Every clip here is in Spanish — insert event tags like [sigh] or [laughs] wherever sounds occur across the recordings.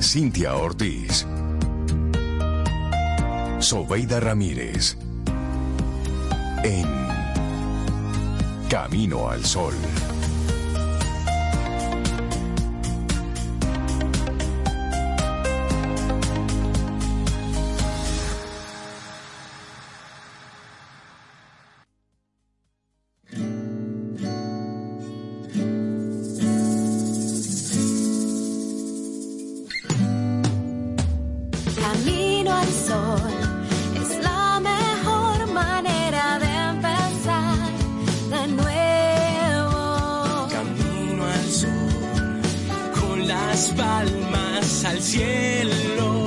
Cintia Ortiz. Sobeida Ramírez. En Camino al Sol. Las palmas al cielo,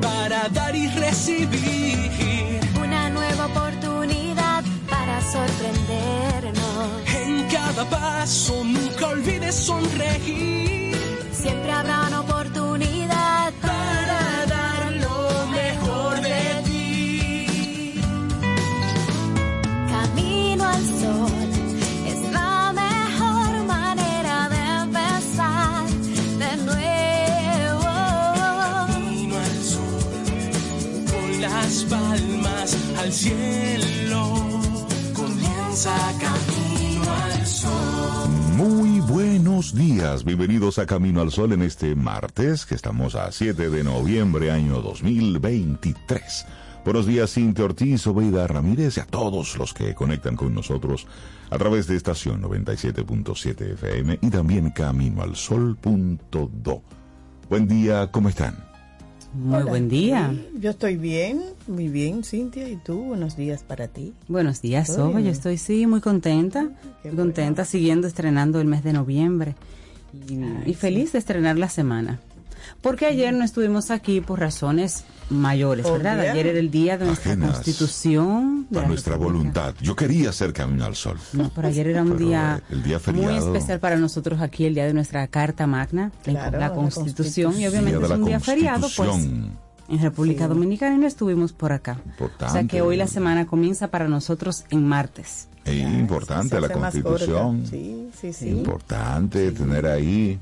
para dar y recibir. Una nueva oportunidad para sorprendernos. En cada paso nunca olvides sonreír. Siempre habrá Muy buenos días, bienvenidos a Camino al Sol en este martes, que estamos a 7 de noviembre, año 2023. Buenos días, Cintia Ortiz, Obeida Ramírez y a todos los que conectan con nosotros a través de estación 97.7 FM y también caminoalsol.do. Buen día, ¿cómo están? Muy buen día. Yo estoy bien, muy bien, Cintia. ¿Y tú? Buenos días para ti. Buenos días, ¿Todo Soba. Yo estoy, sí, muy contenta. Qué Muy contenta, siguiendo estrenando el mes de noviembre. Y, y feliz de estrenar la semana. Porque ayer no estuvimos aquí por razones mayores, ¿verdad? Obvia. Ayer era el día de nuestra Ajenas constitución. de A nuestra República. voluntad. Yo quería hacer Camino al Sol. No, pero ayer era un Pero día, el día muy especial para nosotros aquí, el día de nuestra Carta Magna, la- Claro, la la Constitución, y Constitución. obviamente es un día feriado, pues Constitución. en República Sí. Dominicana y no estuvimos por acá. Importante. O sea que hoy la semana comienza para nosotros en martes. Es Ya, importante se la. Constitución. Sí, sí, sí. Importante tener ahí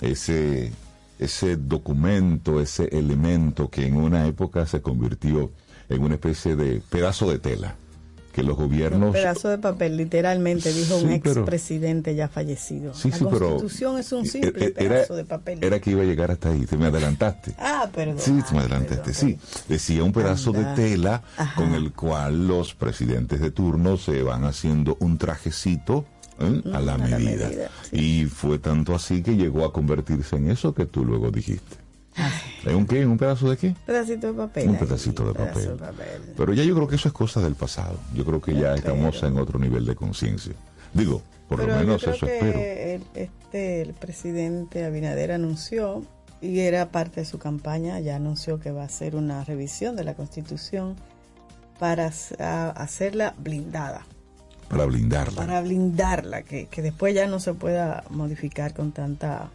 ese, ese documento, ese elemento que en una época se convirtió en una especie de pedazo de tela que los Un gobiernos... pedazo de papel, literalmente, dijo un Sí, pero- expresidente ya fallecido. Sí, la sí, pero- Constitución es un Eh, simple eh, era, pedazo de papel. Era que iba a llegar hasta ahí, te me adelantaste. [laughs] Ah, perdón. Sí, te me Ah, adelantaste, perdón, sí. Decía un pedazo Anda. de tela Ajá. con el cual los presidentes de turno se van haciendo un trajecito ¿eh? a la a la medida. Y fue tanto así que llegó a convertirse en eso que tú luego dijiste. ¿En un qué? ¿En un pedazo de qué? Un pedacito de papel. Un pedacito de papel. Pero ya yo creo que eso es cosa del pasado. Yo creo que ya estamos en otro nivel de conciencia. Digo, por Pero lo yo menos creo eso que espero. El, este, el presidente Abinader anunció, y era parte de su campaña, ya anunció que va a hacer una revisión de la Constitución para hacerla blindada, Para blindarla. para blindarla, que, que después ya no se pueda modificar con tanta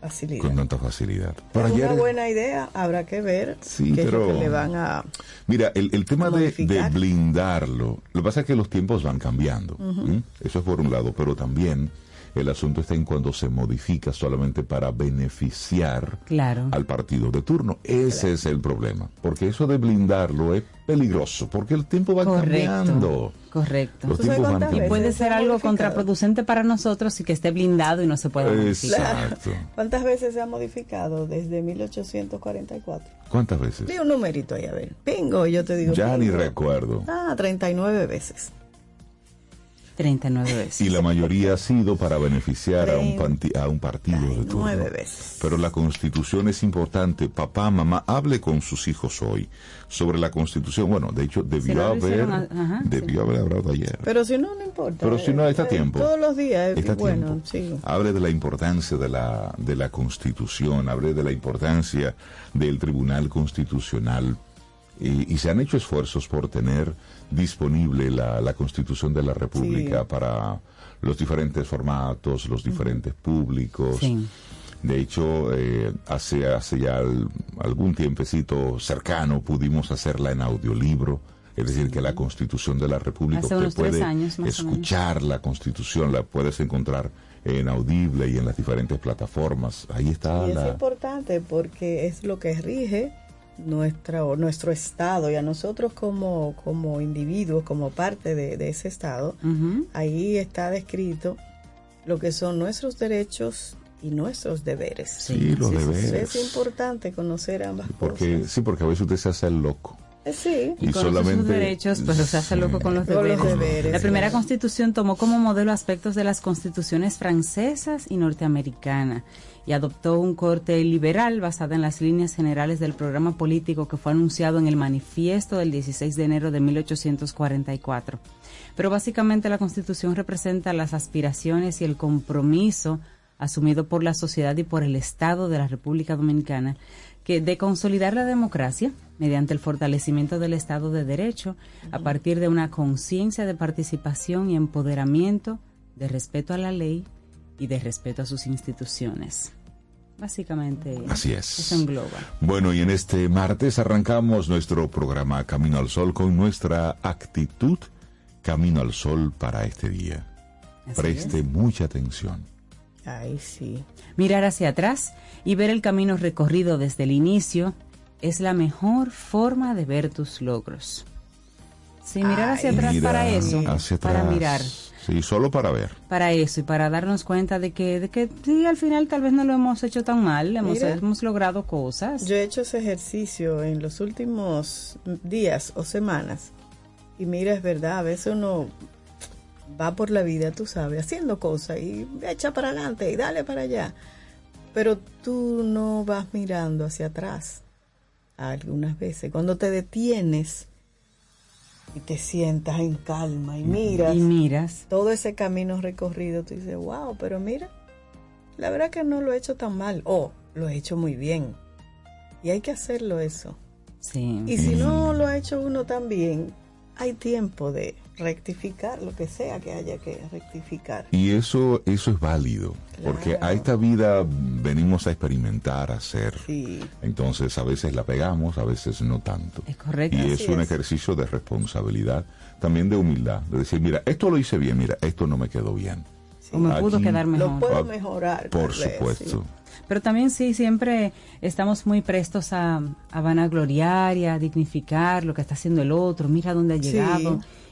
facilidad. Con tanta facilidad. Pero es ayer, una buena idea, habrá que ver Sí, qué pero- es lo que le van a... Mira, el, el tema de, de blindarlo, lo que pasa es que los tiempos van cambiando. Eso es por un lado, pero también el asunto está en cuando se modifica solamente para beneficiar Claro. al partido de turno. Ese es el problema. Porque eso de blindarlo es peligroso, porque el tiempo va cambiando. Correcto. Correcto. Los ¿Tú sabes tiempos van cuántas Y cambiando. puede se ser algo contraproducente para nosotros y que esté blindado y no se pueda modificar. Exacto. [laughs] ¿Cuántas veces se ha modificado desde 1844? ¿Cuántas veces? Di un numerito ahí, a ver. Pingo, yo te digo. Ya ni pingo. recuerdo. Ah, 39 veces. 39 veces. Y la mayoría ha sido para beneficiar a un, panti- a un partido de turno. Nueve veces. Pero la constitución es importante. Papá, mamá, hable con sus hijos hoy sobre la constitución. Bueno, de hecho, debió haber, ajá, debió haber hablado ayer. Pero si no, no importa. Pero si no, está a Eh, tiempo. Todos los días, es Está a bueno, tiempo. sí. Hable de la importancia de la, de la constitución, hable de la importancia del Tribunal Constitucional. Y, y se han hecho esfuerzos por tener disponible la, la constitución de la República Sí. para los diferentes formatos, los diferentes públicos. Sí. De hecho, eh, hace, hace ya al- algún tiempecito cercano pudimos hacerla en audiolibro, Es decir, que la Constitución de la República Hace usted unos tres puede años, escuchar la Constitución, la puedes encontrar en Audible y en las diferentes plataformas. Ahí está Y es importante porque es lo que rige nuestra, o nuestro Estado y a nosotros como, como individuos, como parte de, de ese Estado, ahí está descrito lo que son nuestros derechos y nuestros deberes. Sí, los deberes. Es importante conocer ambas Porque, cosas. sí, porque a veces usted se hace el loco. Eh, Sí, Y, Y conoce solamente- sus derechos, pero se hace loco con los Con los deberes. deberes, La primera claro. constitución tomó como modelo aspectos de las constituciones francesas y norteamericana y adoptó un corte liberal basado en las líneas generales del programa político que fue anunciado en el manifiesto del 16 de enero de 1844. Pero básicamente la constitución representa las aspiraciones y el compromiso asumido por la sociedad y por el Estado de la República Dominicana que de consolidar la democracia mediante el fortalecimiento del Estado de Derecho a partir de una conciencia de participación y empoderamiento, de respeto a la ley y de respeto a sus instituciones. Básicamente, Así es. eso engloba. Bueno, y en este martes arrancamos nuestro programa Camino al Sol con nuestra actitud Camino al Sol para este día. Así Preste es. mucha atención. Ay, sí. Mirar hacia atrás y ver el camino recorrido desde el inicio es la mejor forma de ver tus logros. Sí, mirar hacia atrás Mira para eso, hacia para atrás. mirar, Sí, solo para ver. para eso y para darnos cuenta de que, de que sí, al final tal vez no lo hemos hecho tan mal, hemos, Mira. hemos logrado cosas. Yo he hecho ese ejercicio en los últimos días o semanas. Y mira, es verdad, a veces uno va por la vida, tú sabes, haciendo cosas y echa para adelante y dale para allá. Pero tú no vas mirando hacia atrás algunas veces. Cuando te detienes y te sientas en calma y miras y miras. todo ese camino recorrido, tú dices, wow, pero mira, la verdad que no lo he hecho tan mal, o lo he hecho muy bien. Y hay que hacerlo eso. Sí. Y si no lo ha hecho uno tan bien, hay tiempo de rectificar lo que sea que haya que rectificar. Y eso, eso es válido, porque a esta vida venimos a experimentar, a hacer. Sí, Entonces a veces la pegamos, a veces no tanto. Es correcto. Y es un es. ejercicio de responsabilidad, también de humildad, de decir, mira, esto lo hice bien, mira, esto no me quedó bien. o me pudo Aquí- quedar mejor. lo puedo Ah, mejorar. Por vez, supuesto. Pero también sí, siempre estamos muy prestos a, a vanagloriar y a dignificar lo que está haciendo el otro, mira dónde ha Sí.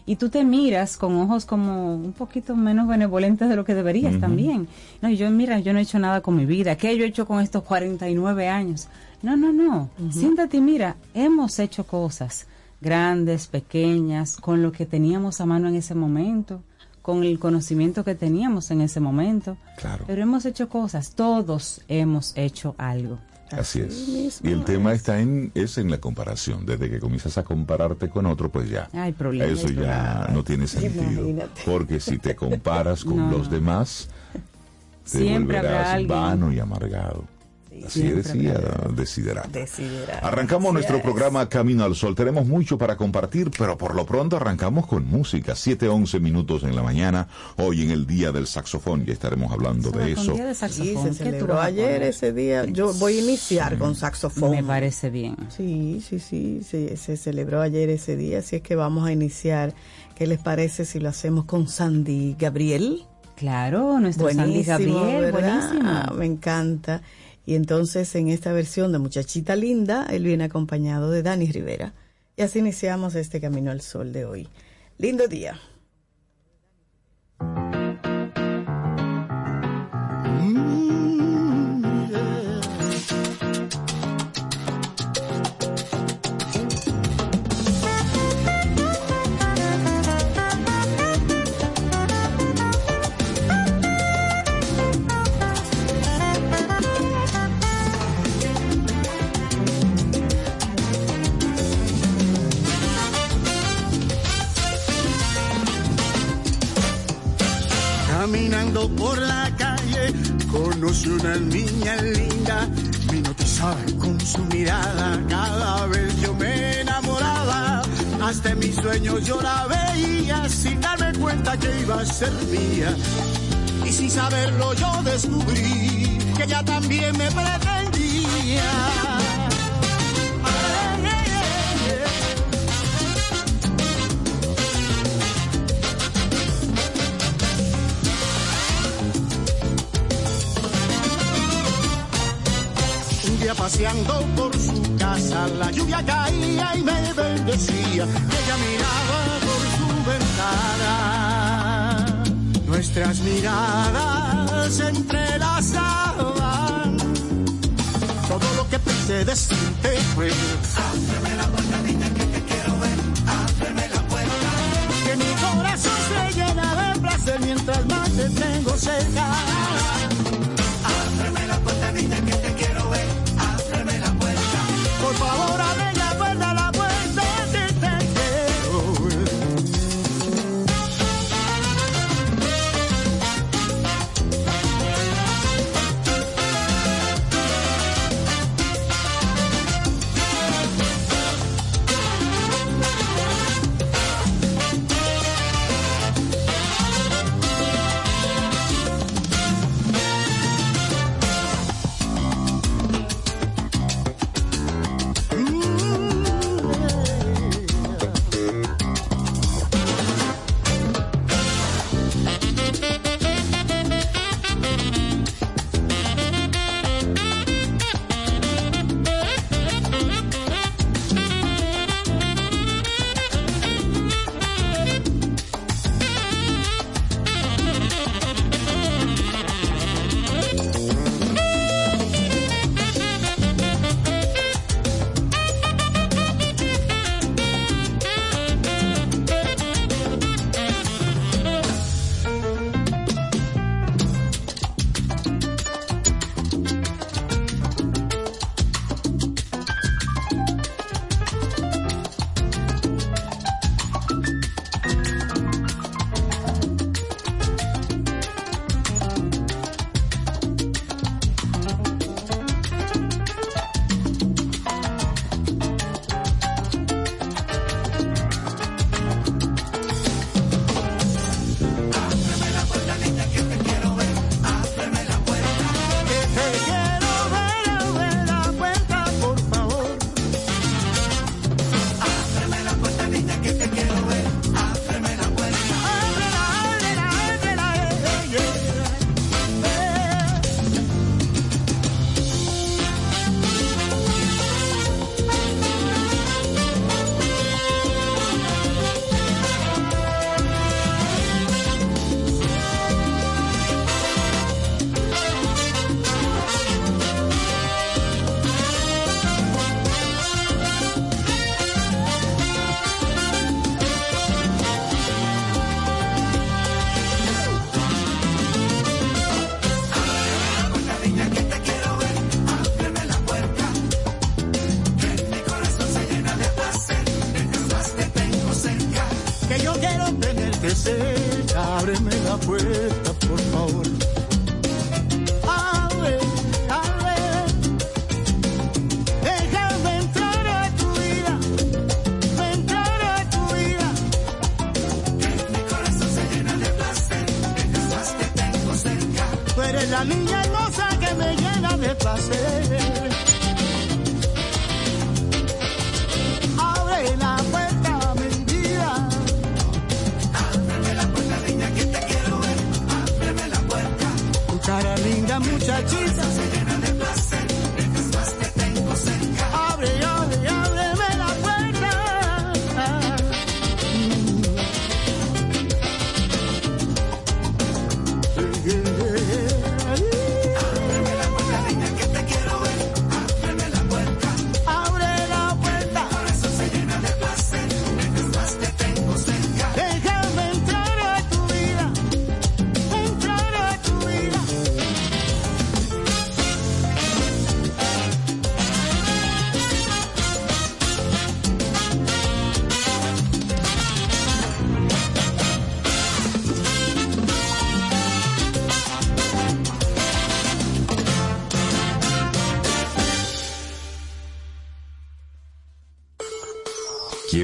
Y tú te miras con ojos como un poquito menos benevolentes de lo que deberías también. No, y yo, mira, yo no he hecho nada con mi vida. ¿Qué yo he hecho con estos 49 años? No, no, no. Siéntate y mira, hemos hecho cosas grandes, pequeñas, con lo que teníamos a mano en ese momento, con el conocimiento que teníamos en ese momento. Claro. Pero hemos hecho cosas, todos hemos hecho algo. Así es. mismo Y el tema es. está en, es en la comparación. Desde que comienzas a compararte con otro, pues ya. Eso ya no tiene sentido. Imagínate. Porque si te comparas con [laughs] No, los demás, te Siempre volverás vano y amargado. Así Siempre decía Desiderata. Desiderata. Arrancamos nuestro es. programa Camino al Sol. Tenemos mucho para compartir, pero por lo pronto arrancamos con música. 7, 11 minutos en la mañana, hoy en el Día del Saxofón. Ya estaremos hablando de eso. día de Sí, saxofón, se ¿qué tú celebró ayer ese día. Yo voy a iniciar con saxofón. Me parece bien. Sí, sí, sí, sí, se celebró ayer ese día, así es que vamos a iniciar. ¿Qué les parece si lo hacemos con Sandy Gabriel? Claro, nuestro Sandy Buenísimo, Gabriel, ¿verdad? buenísimo. Ah, me encanta. Y entonces en esta versión de Muchachita Linda, él viene acompañado de Dani Rivera. Y así iniciamos este Camino al Sol de hoy. Lindo día. Por la calle, conocí una niña linda, me hipnotizaba con su mirada, cada vez yo me enamoraba, hasta en mis sueños yo la veía, sin darme cuenta que iba a ser mía, y sin saberlo yo descubrí que ella también me pretendía. Paseando por su casa, la lluvia caía y me bendecía. Ella miraba por su ventana. Nuestras miradas se entrelazaban. Todo lo que pensé decirte fue: Ábreme la puerta, niña, que te quiero ver. Ábreme la puerta. Que mi corazón se llena de placer mientras más te tengo cerca.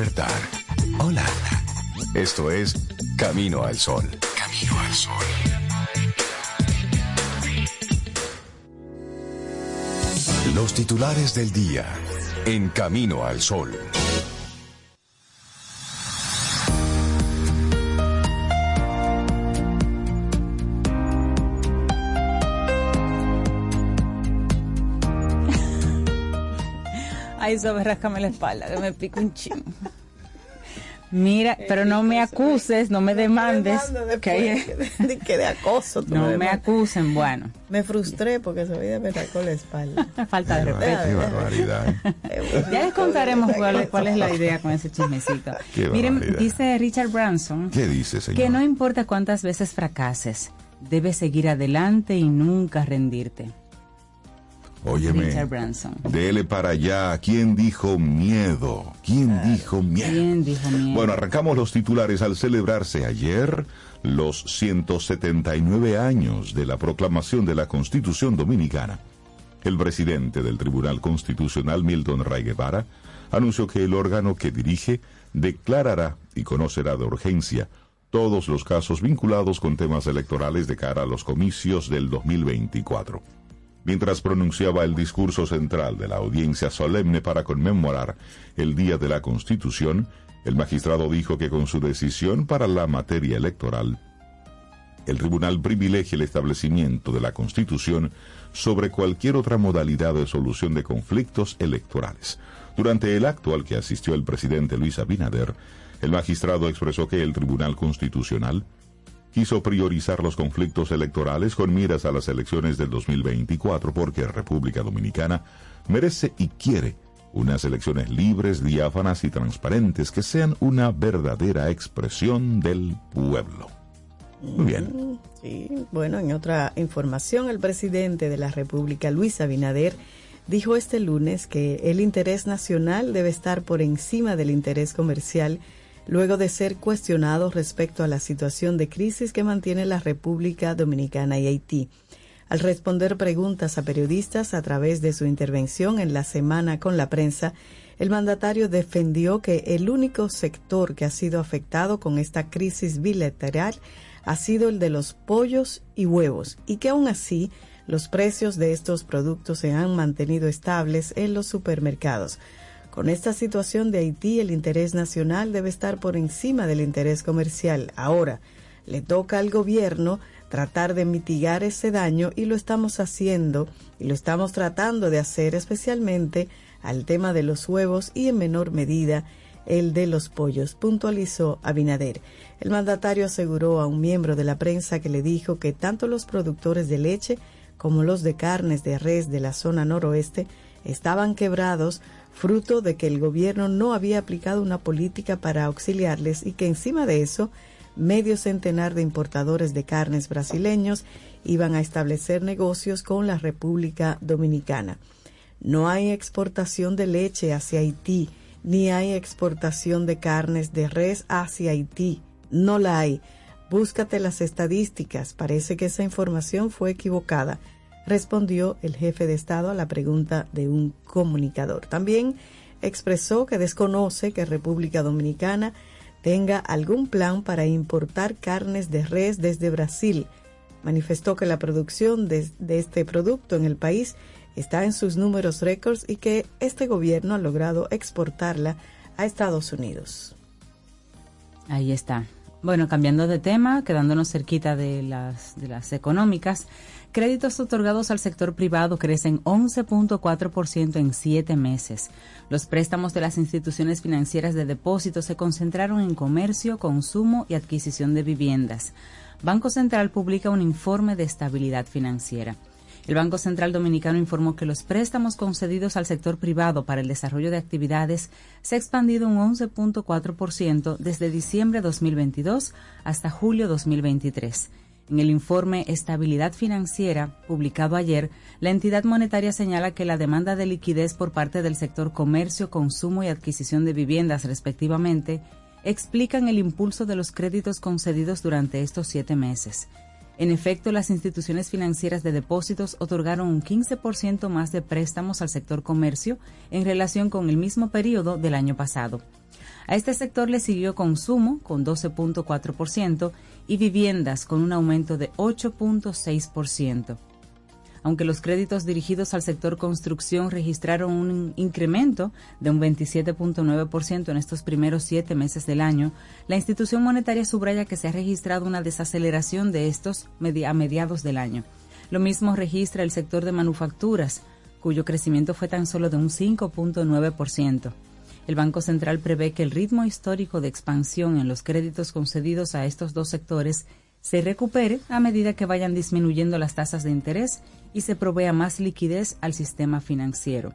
Despertar. Hola. Esto es Camino al Sol. Camino al Sol. Los titulares del día en Camino al Sol. Ay, sobre rascame la espalda, que me pica un ching. Mira, pero no me acuses, no me demandes. que hay- de, que de acoso. tú no me acusen, bueno, Me frustré porque esa vida me sacó la espalda. [laughs] falta de Qué respeto. barbaridad. [laughs] Ya les contaremos cuál, es- cuál es la idea con ese chismecito. [laughs] Qué Miren, barbaridad. dice Richard Branson ¿Qué dice, señor? que no importa cuántas veces fracases, debes seguir adelante y nunca rendirte. Óyeme. Richard Branson. Dele para allá. ¿Quién dijo miedo? ¿Quién dijo miedo? ¿Quién dijo miedo? Bueno, arrancamos los titulares al celebrarse ayer los 179 años de la proclamación de la Constitución Dominicana. El presidente del Tribunal Constitucional, Milton Ray Guevara, anunció que el órgano que dirige declarará y conocerá de urgencia todos los casos vinculados con temas electorales de cara a los comicios del 2024. Mientras pronunciaba el discurso central de la audiencia solemne para conmemorar el Día de la Constitución, el magistrado dijo que con su decisión para la materia electoral, el tribunal privilegia el establecimiento de la Constitución sobre cualquier otra modalidad de solución de conflictos electorales. Durante el acto al que asistió el presidente Luis Abinader, el magistrado expresó que el Tribunal Constitucional quiso priorizar los conflictos electorales con miras a las elecciones del 2024 porque República Dominicana merece y quiere unas elecciones libres, diáfanas y transparentes que sean una verdadera expresión del pueblo. Muy bien. Sí, bueno, en otra información, el presidente de la República, Luis Abinader, dijo este lunes que el interés nacional debe estar por encima del interés comercial luego de ser cuestionado respecto a la situación de crisis que mantiene la República Dominicana y Haití. Al responder preguntas a periodistas a través de su intervención en la semana con la prensa, el mandatario defendió que el único sector que ha sido afectado con esta crisis bilateral ha sido el de los pollos y huevos y que aún así los precios de estos productos se han mantenido estables en los supermercados. Con esta situación de Haití, el interés nacional debe estar por encima del interés comercial. Ahora, le toca al gobierno tratar de mitigar ese daño y lo estamos haciendo y lo estamos tratando de hacer especialmente al tema de los huevos y en menor medida el de los pollos, puntualizó Abinader. El mandatario aseguró a un miembro de la prensa que le dijo que tanto los productores de leche como los de carnes de res de la zona noroeste estaban quebrados fruto de que el gobierno no había aplicado una política para auxiliarles y que encima de eso medio centenar de importadores de carnes brasileños iban a establecer negocios con la República Dominicana. No hay exportación de leche hacia Haití, ni hay exportación de carnes de res hacia Haití. No la hay. Búscate las estadísticas. Parece que esa información fue equivocada, respondió el jefe de Estado a la pregunta de un comunicador. También expresó que desconoce que República Dominicana tenga algún plan para importar carnes de res desde Brasil. Manifestó que la producción de, este producto en el país está en sus números récords y que este gobierno ha logrado exportarla a Estados Unidos. Ahí está. Bueno, cambiando de tema, quedándonos cerquita de de las económicas, créditos otorgados al sector privado crecen 11.4% en siete meses. Los préstamos de las instituciones financieras de depósito se concentraron en comercio, consumo y adquisición de viviendas. Banco Central publica un informe de estabilidad financiera. El Banco Central Dominicano informó que los préstamos concedidos al sector privado para el desarrollo de actividades se ha expandido un 11.4% desde diciembre 2022 hasta julio 2023. En el informe Estabilidad Financiera, publicado ayer, la entidad monetaria señala que la demanda de liquidez por parte del sector comercio, consumo y adquisición de viviendas, respectivamente, explican el impulso de los créditos concedidos durante estos siete meses. En efecto, las instituciones financieras de depósitos otorgaron un 15% más de préstamos al sector comercio en relación con el mismo periodo del año pasado. A este sector le siguió consumo con 12.4% y viviendas con un aumento de 8.6% aunque los créditos dirigidos al sector construcción registraron un incremento de un 27.9% en estos primeros siete meses del año, la institución monetaria subraya que se ha registrado una desaceleración de estos a mediados del año. Lo mismo registra el sector de manufacturas, cuyo crecimiento fue tan solo de un 5.9%. El Banco Central prevé que el ritmo histórico de expansión en los créditos concedidos a estos dos sectores se recupere a medida que vayan disminuyendo las tasas de interés y se provea más liquidez al sistema financiero.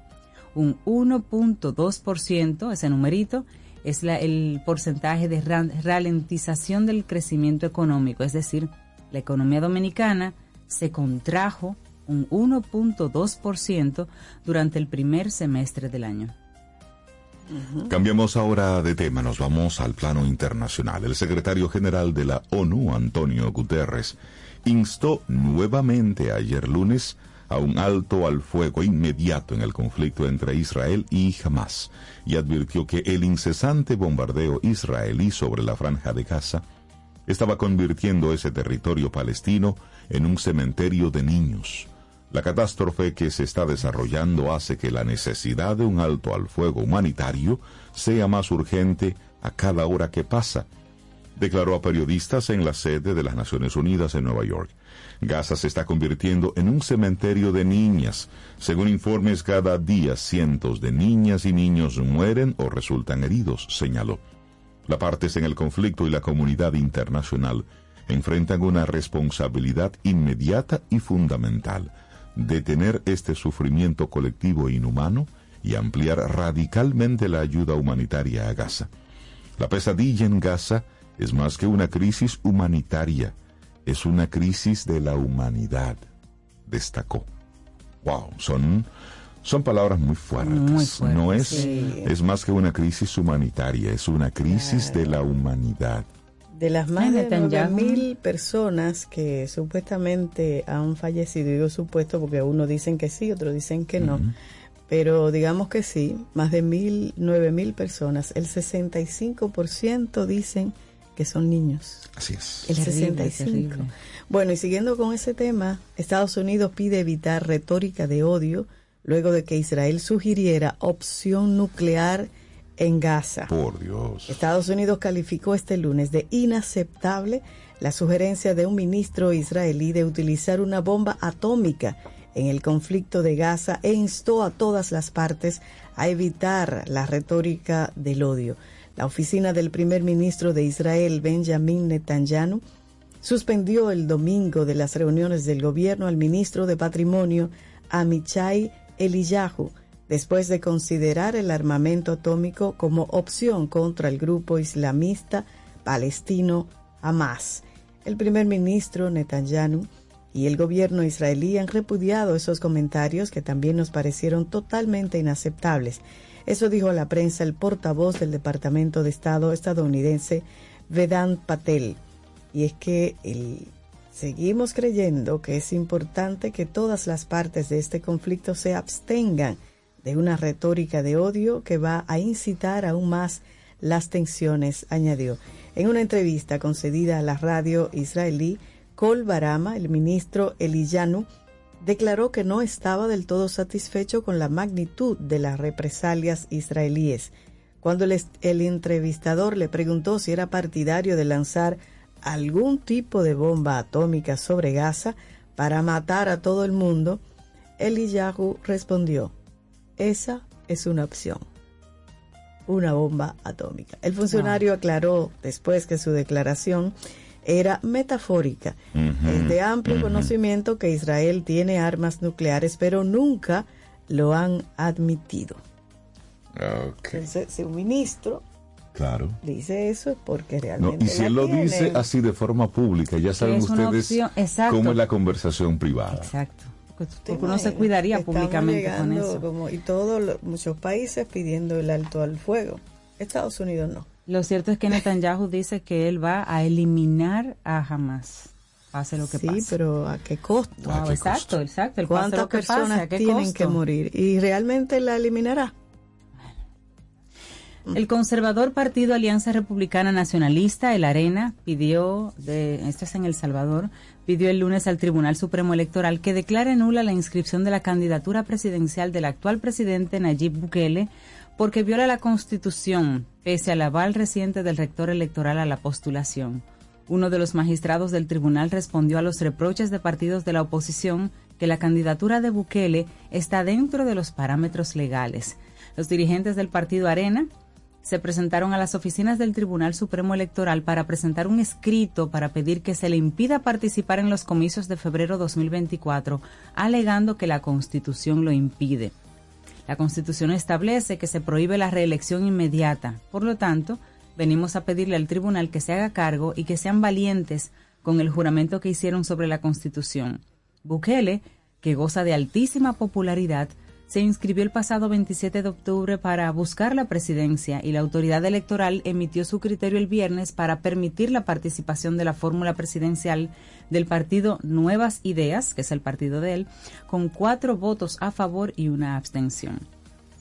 Un 1.2%, ese numerito, es el porcentaje de ralentización del crecimiento económico, es decir, la economía dominicana se contrajo un 1.2% durante el primer semestre del año. Cambiamos ahora de tema, nos vamos al plano internacional. El secretario general de la ONU, Antonio Guterres, instó nuevamente ayer lunes a un alto al fuego inmediato en el conflicto entre Israel y Hamas y advirtió que el incesante bombardeo israelí sobre la franja de Gaza estaba convirtiendo ese territorio palestino en un cementerio de niños. La catástrofe que se está desarrollando hace que la necesidad de un alto al fuego humanitario sea más urgente a cada hora que pasa declaró a periodistas en la sede de las Naciones Unidas en Nueva York. Gaza se está convirtiendo en un cementerio de niñas. Según informes, cada día cientos de niñas y niños mueren o resultan heridos, señaló. La partes en el conflicto y la comunidad internacional enfrentan una responsabilidad inmediata y fundamental, detener este sufrimiento colectivo inhumano y ampliar radicalmente la ayuda humanitaria a Gaza. La pesadilla en Gaza es más que una crisis humanitaria, es una crisis de la humanidad, destacó. Wow, son, son palabras muy fuertes. no es, es más que una crisis humanitaria, es una crisis de la humanidad. De las más de mil personas que supuestamente han fallecido, digo supuesto porque unos dicen que sí, otros dicen que no, pero digamos que sí, más de mil, nueve mil personas, el 65% dicen que son niños. Así es. El 65. Bueno, y siguiendo con ese tema, Estados Unidos pide evitar retórica de odio luego de que Israel sugiriera opción nuclear en Gaza. Por Dios. Estados Unidos calificó este lunes de inaceptable la sugerencia de un ministro israelí de utilizar una bomba atómica en el conflicto de Gaza e instó a todas las partes a evitar la retórica del odio. La oficina del primer ministro de Israel, Benjamin Netanyahu, suspendió el domingo de las reuniones del gobierno al ministro de Patrimonio, Amichai Eliyahu, después de considerar el armamento atómico como opción contra el grupo islamista palestino Hamas. El primer ministro Netanyahu y el gobierno israelí han repudiado esos comentarios que también nos parecieron totalmente inaceptables eso dijo a la prensa el portavoz del Departamento de Estado estadounidense, Vedant Patel. Y es que seguimos creyendo que es importante que todas las partes de este conflicto se abstengan de una retórica de odio que va a incitar aún más las tensiones, añadió. En una entrevista concedida a la radio israelí, Kol Barama, el ministro Eliyanu, declaró que no estaba del todo satisfecho con la magnitud de las represalias israelíes. Cuando el, entrevistador le preguntó si era partidario de lanzar algún tipo de bomba atómica sobre Gaza para matar a todo el mundo, Eliyahu respondió, esa es una opción, una bomba atómica. El funcionario aclaró después que su declaración era metafórica. Es de amplio conocimiento que Israel tiene armas nucleares, pero nunca lo han admitido. Entonces, si un ministro claro. dice eso es porque No, realmente y si él lo tiene. dice así de forma pública, ya saben ustedes opción, cómo es la conversación privada. Exacto. Porque, ¿Te porque uno se imaginas? cuidaría Estamos públicamente con llegando eso. como- y todos los- muchos países pidiendo el alto al fuego. Estados Unidos no. Lo cierto es que Netanyahu dice que él va a eliminar a Hamas, pase lo que sí, pase. pero ¿a qué costo? Wow, ¿A qué exacto, costo? exacto. El ¿Cuántas lo que pase, personas ¿a qué tienen costo? que morir? ¿Y realmente la eliminará? El conservador Partido Alianza Republicana Nacionalista, el ARENA, pidió, de, esto es en El Salvador, pidió el lunes al Tribunal Supremo Electoral que declare nula la inscripción de la candidatura presidencial del actual presidente Nayib Bukele porque viola la Constitución, pese al aval reciente del rector electoral a la postulación. Uno de los magistrados del tribunal respondió a los reproches de partidos de la oposición que la candidatura de Bukele está dentro de los parámetros legales. Los dirigentes del partido Arena se presentaron a las oficinas del Tribunal Supremo Electoral para presentar un escrito para pedir que se le impida participar en los comicios de febrero 2024, alegando que la Constitución lo impide. La Constitución establece que se prohíbe la reelección inmediata. Por lo tanto, venimos a pedirle al tribunal que se haga cargo y que sean valientes con el juramento que hicieron sobre la Constitución. Bukele, que goza de altísima popularidad, se inscribió el pasado 27 de octubre para buscar la presidencia y la autoridad electoral emitió su criterio el viernes para permitir la participación de la fórmula presidencial del partido Nuevas Ideas, que es el partido de él, con cuatro votos a favor y una abstención.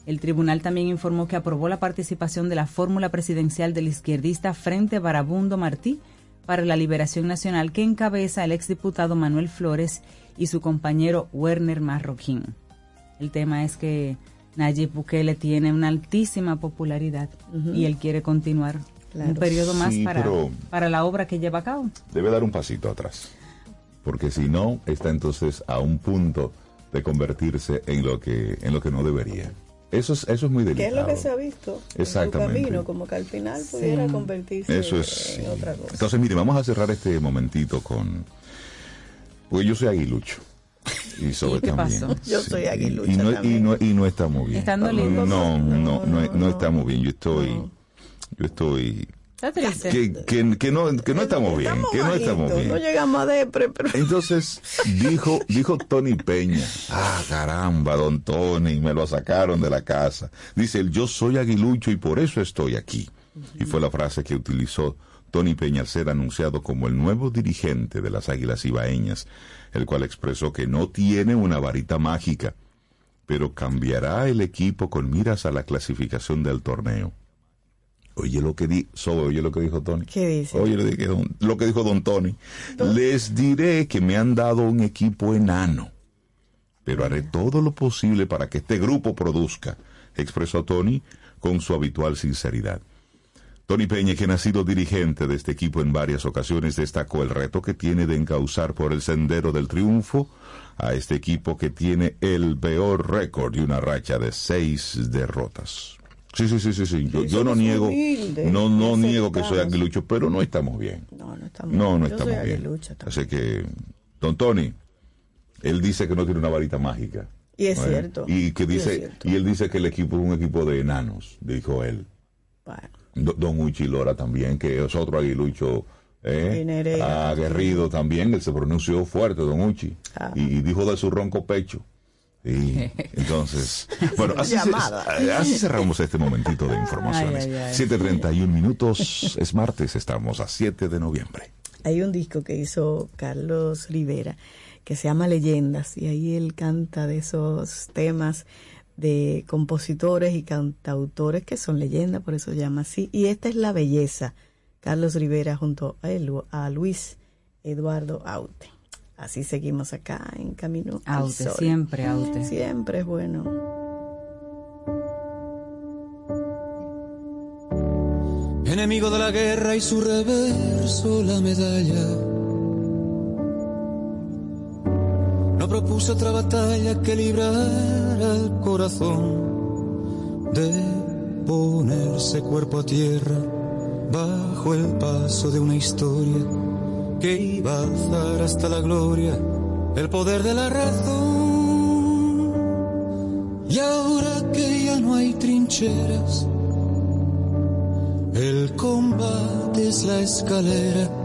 El tribunal también informó que aprobó la participación de la fórmula presidencial del izquierdista Frente Barabundo Martí para la Liberación Nacional que encabeza el exdiputado Manuel Flores y su compañero Werner Marroquín. El tema es que Nayib Bukele tiene una altísima popularidad y él quiere continuar Claro. un periodo más Sí, para, la obra que lleva a cabo. Debe dar un pasito atrás, porque si no, está entonces a un punto de convertirse en lo que, en lo que no debería. Eso es, eso es muy ¿Qué es delicado. lo que se ha visto en su Exactamente. camino? Como que al final pudiera convertirse Eso es. en otra cosa. Entonces, mire, vamos a cerrar este momentito con. Pues yo soy aguilucho. Y sobre ¿Y [laughs] qué también. pasó? Yo soy aguilucha Y no, y, también. no, y no estamos bien. Están doliendo. No, no, no, no, estamos bien. Yo estoy. Yo estoy. Está triste. Que, que, que no, que no estamos bien. Que no estamos bien. No llegamos a depre, pero Entonces dijo, dijo Tony Peña, ah caramba, don Tony, me lo sacaron de la casa. Dice él, yo soy aguilucho y por eso estoy aquí. Y fue la frase que utilizó Tony Peña al ser anunciado como el nuevo dirigente de las Águilas Ibaeñas, el cual expresó que no tiene una varita mágica, pero cambiará el equipo con miras a la clasificación del torneo. Oye lo que di, oye lo que dijo Tony. ¿Qué dice? Oye lo que, don- lo que dijo Don Tony. Les diré que me han dado un equipo enano, pero haré todo lo posible para que este grupo produzca, expresó Tony con su habitual sinceridad. Tony Peña, quien ha sido dirigente de este equipo en varias ocasiones, destacó el reto que tiene de encauzar por el sendero del triunfo a este equipo que tiene el peor récord y una racha de seis derrotas. Sí, sí, sí, sí, sí. Yo, no niego, humildes no, no niego que soy aguilucho, pero no estamos bien. no, no estamos No, no Yo estamos bien. Así que, don Tony, él dice que no tiene una varita mágica. Y es Bueno, cierto. Y que dice, y él dice que el equipo es un equipo de enanos, dijo él. Bueno, Don Uchi Lora también, que es otro aguilucho eh, aguerrido también, él se pronunció fuerte, Don Uchi, Ah. y, y dijo de su ronco pecho. Y [laughs] entonces, bueno, así, Llamada. así cerramos este momentito de informaciones. Ay, ay, ay. 7.31 minutos, es martes, estamos a 7 de noviembre. hay un disco que hizo Carlos Rivera que se llama Leyendas y ahí él canta de esos temas de compositores y cantautores que son leyendas, por eso se llama así. Y esta es La Belleza, Carlos Rivera junto a, él, a Luis Eduardo Aute. Así seguimos acá en Camino al Aute, Sol. siempre Aute. Siempre es bueno. Enemigo de la guerra y su reverso la medalla. No propuso otra batalla que librar al corazón de ponerse cuerpo a tierra bajo el paso de una historia que iba a alzar hasta la gloria el poder de la razón. Y ahora que ya no hay trincheras, el combate es la escalera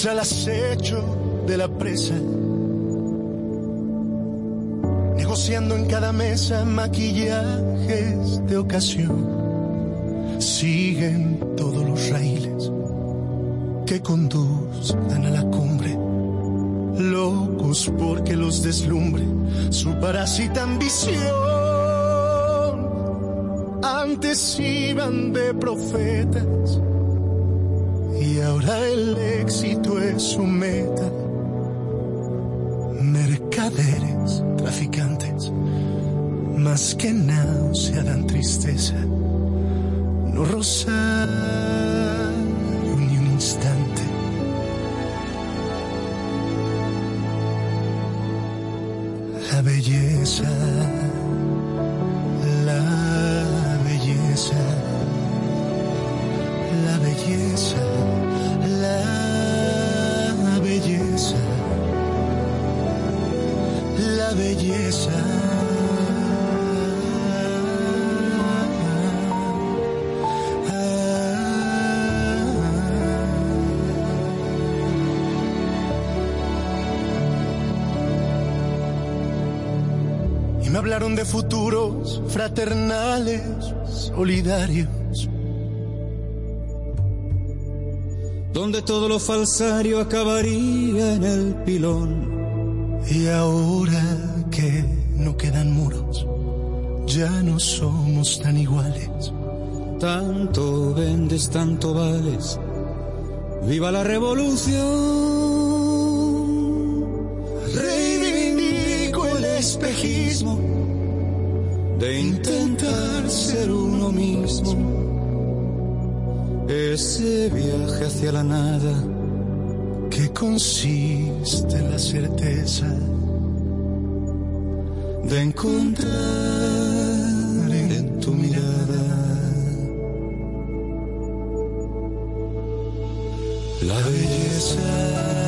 reptiles al acecho de la presa. Negociando en cada mesa maquillajes de ocasión. Siguen todos los raíles que conduzcan a la cumbre. Locos porque los deslumbre su parásita ambición. Antes iban de profetas ahora el éxito es su meta. Mercaderes, traficantes, más que náusea dan tristeza. No rozaron hablaron de futuros fraternales, solidarios. donde todo lo falsario acabaría en el pilón. Y ahora que no quedan muros, ya no somos tan iguales. Tanto vendes, tanto vales. ¡Viva la revolución! De intentar ser uno mismo. Ese viaje hacia la nada que consiste en la certeza de encontrar en tu mirada la belleza,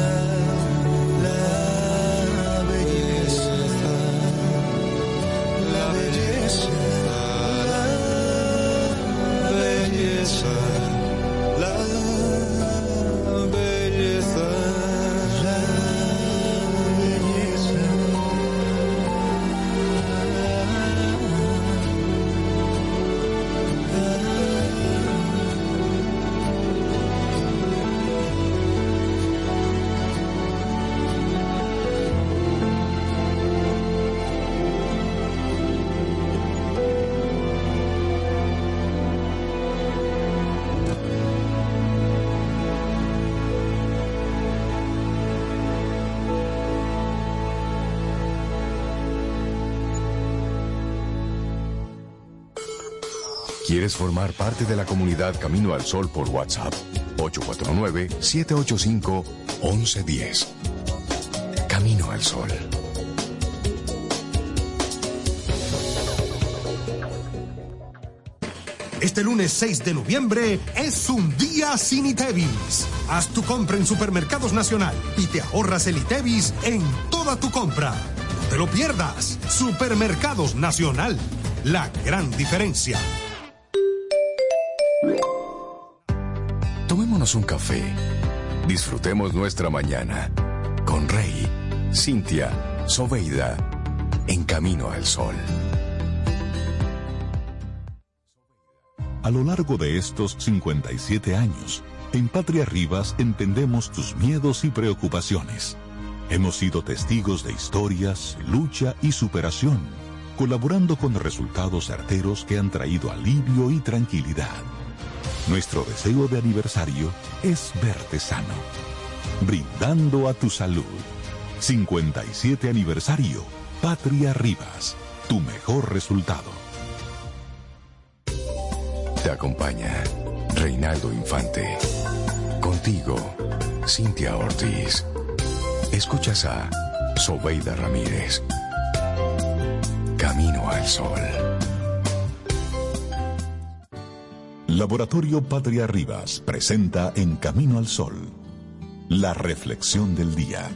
¿Quieres formar parte de la comunidad Camino al Sol por WhatsApp? 849-785-1110. Camino al Sol. Este lunes 6 de noviembre es un día sin ITEVIS. Haz tu compra en Supermercados Nacional y te ahorras el ITEVIS en toda tu compra. No te lo pierdas. Supermercados Nacional. La gran diferencia. Un café. Disfrutemos nuestra mañana con Rey, Cintia, Soveida, en Camino al Sol. A lo largo de estos 57 años, en Patria Rivas entendemos tus miedos y preocupaciones. Hemos sido testigos de historias, lucha y superación, colaborando con resultados certeros que han traído alivio y tranquilidad. Nuestro deseo de aniversario es verte sano, brindando a tu salud. 57 aniversario, Patria Rivas, tu mejor resultado. Te acompaña Reinaldo Infante. Contigo, Cintia Ortiz. Escuchas a Sobeida Ramírez. Camino al Sol. Laboratorio Patria Rivas presenta En Camino al Sol, la reflexión del día.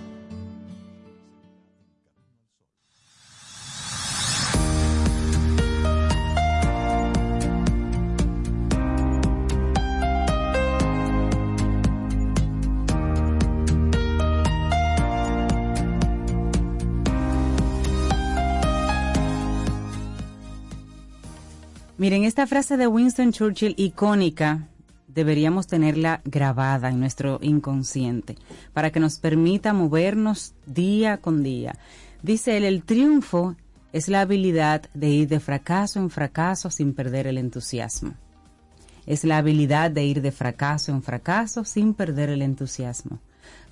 Miren, esta frase de Winston Churchill icónica deberíamos tenerla grabada en nuestro inconsciente para que nos permita movernos día con día. Dice él, el triunfo es la habilidad de ir de fracaso en fracaso sin perder el entusiasmo. Es la habilidad de ir de fracaso en fracaso sin perder el entusiasmo.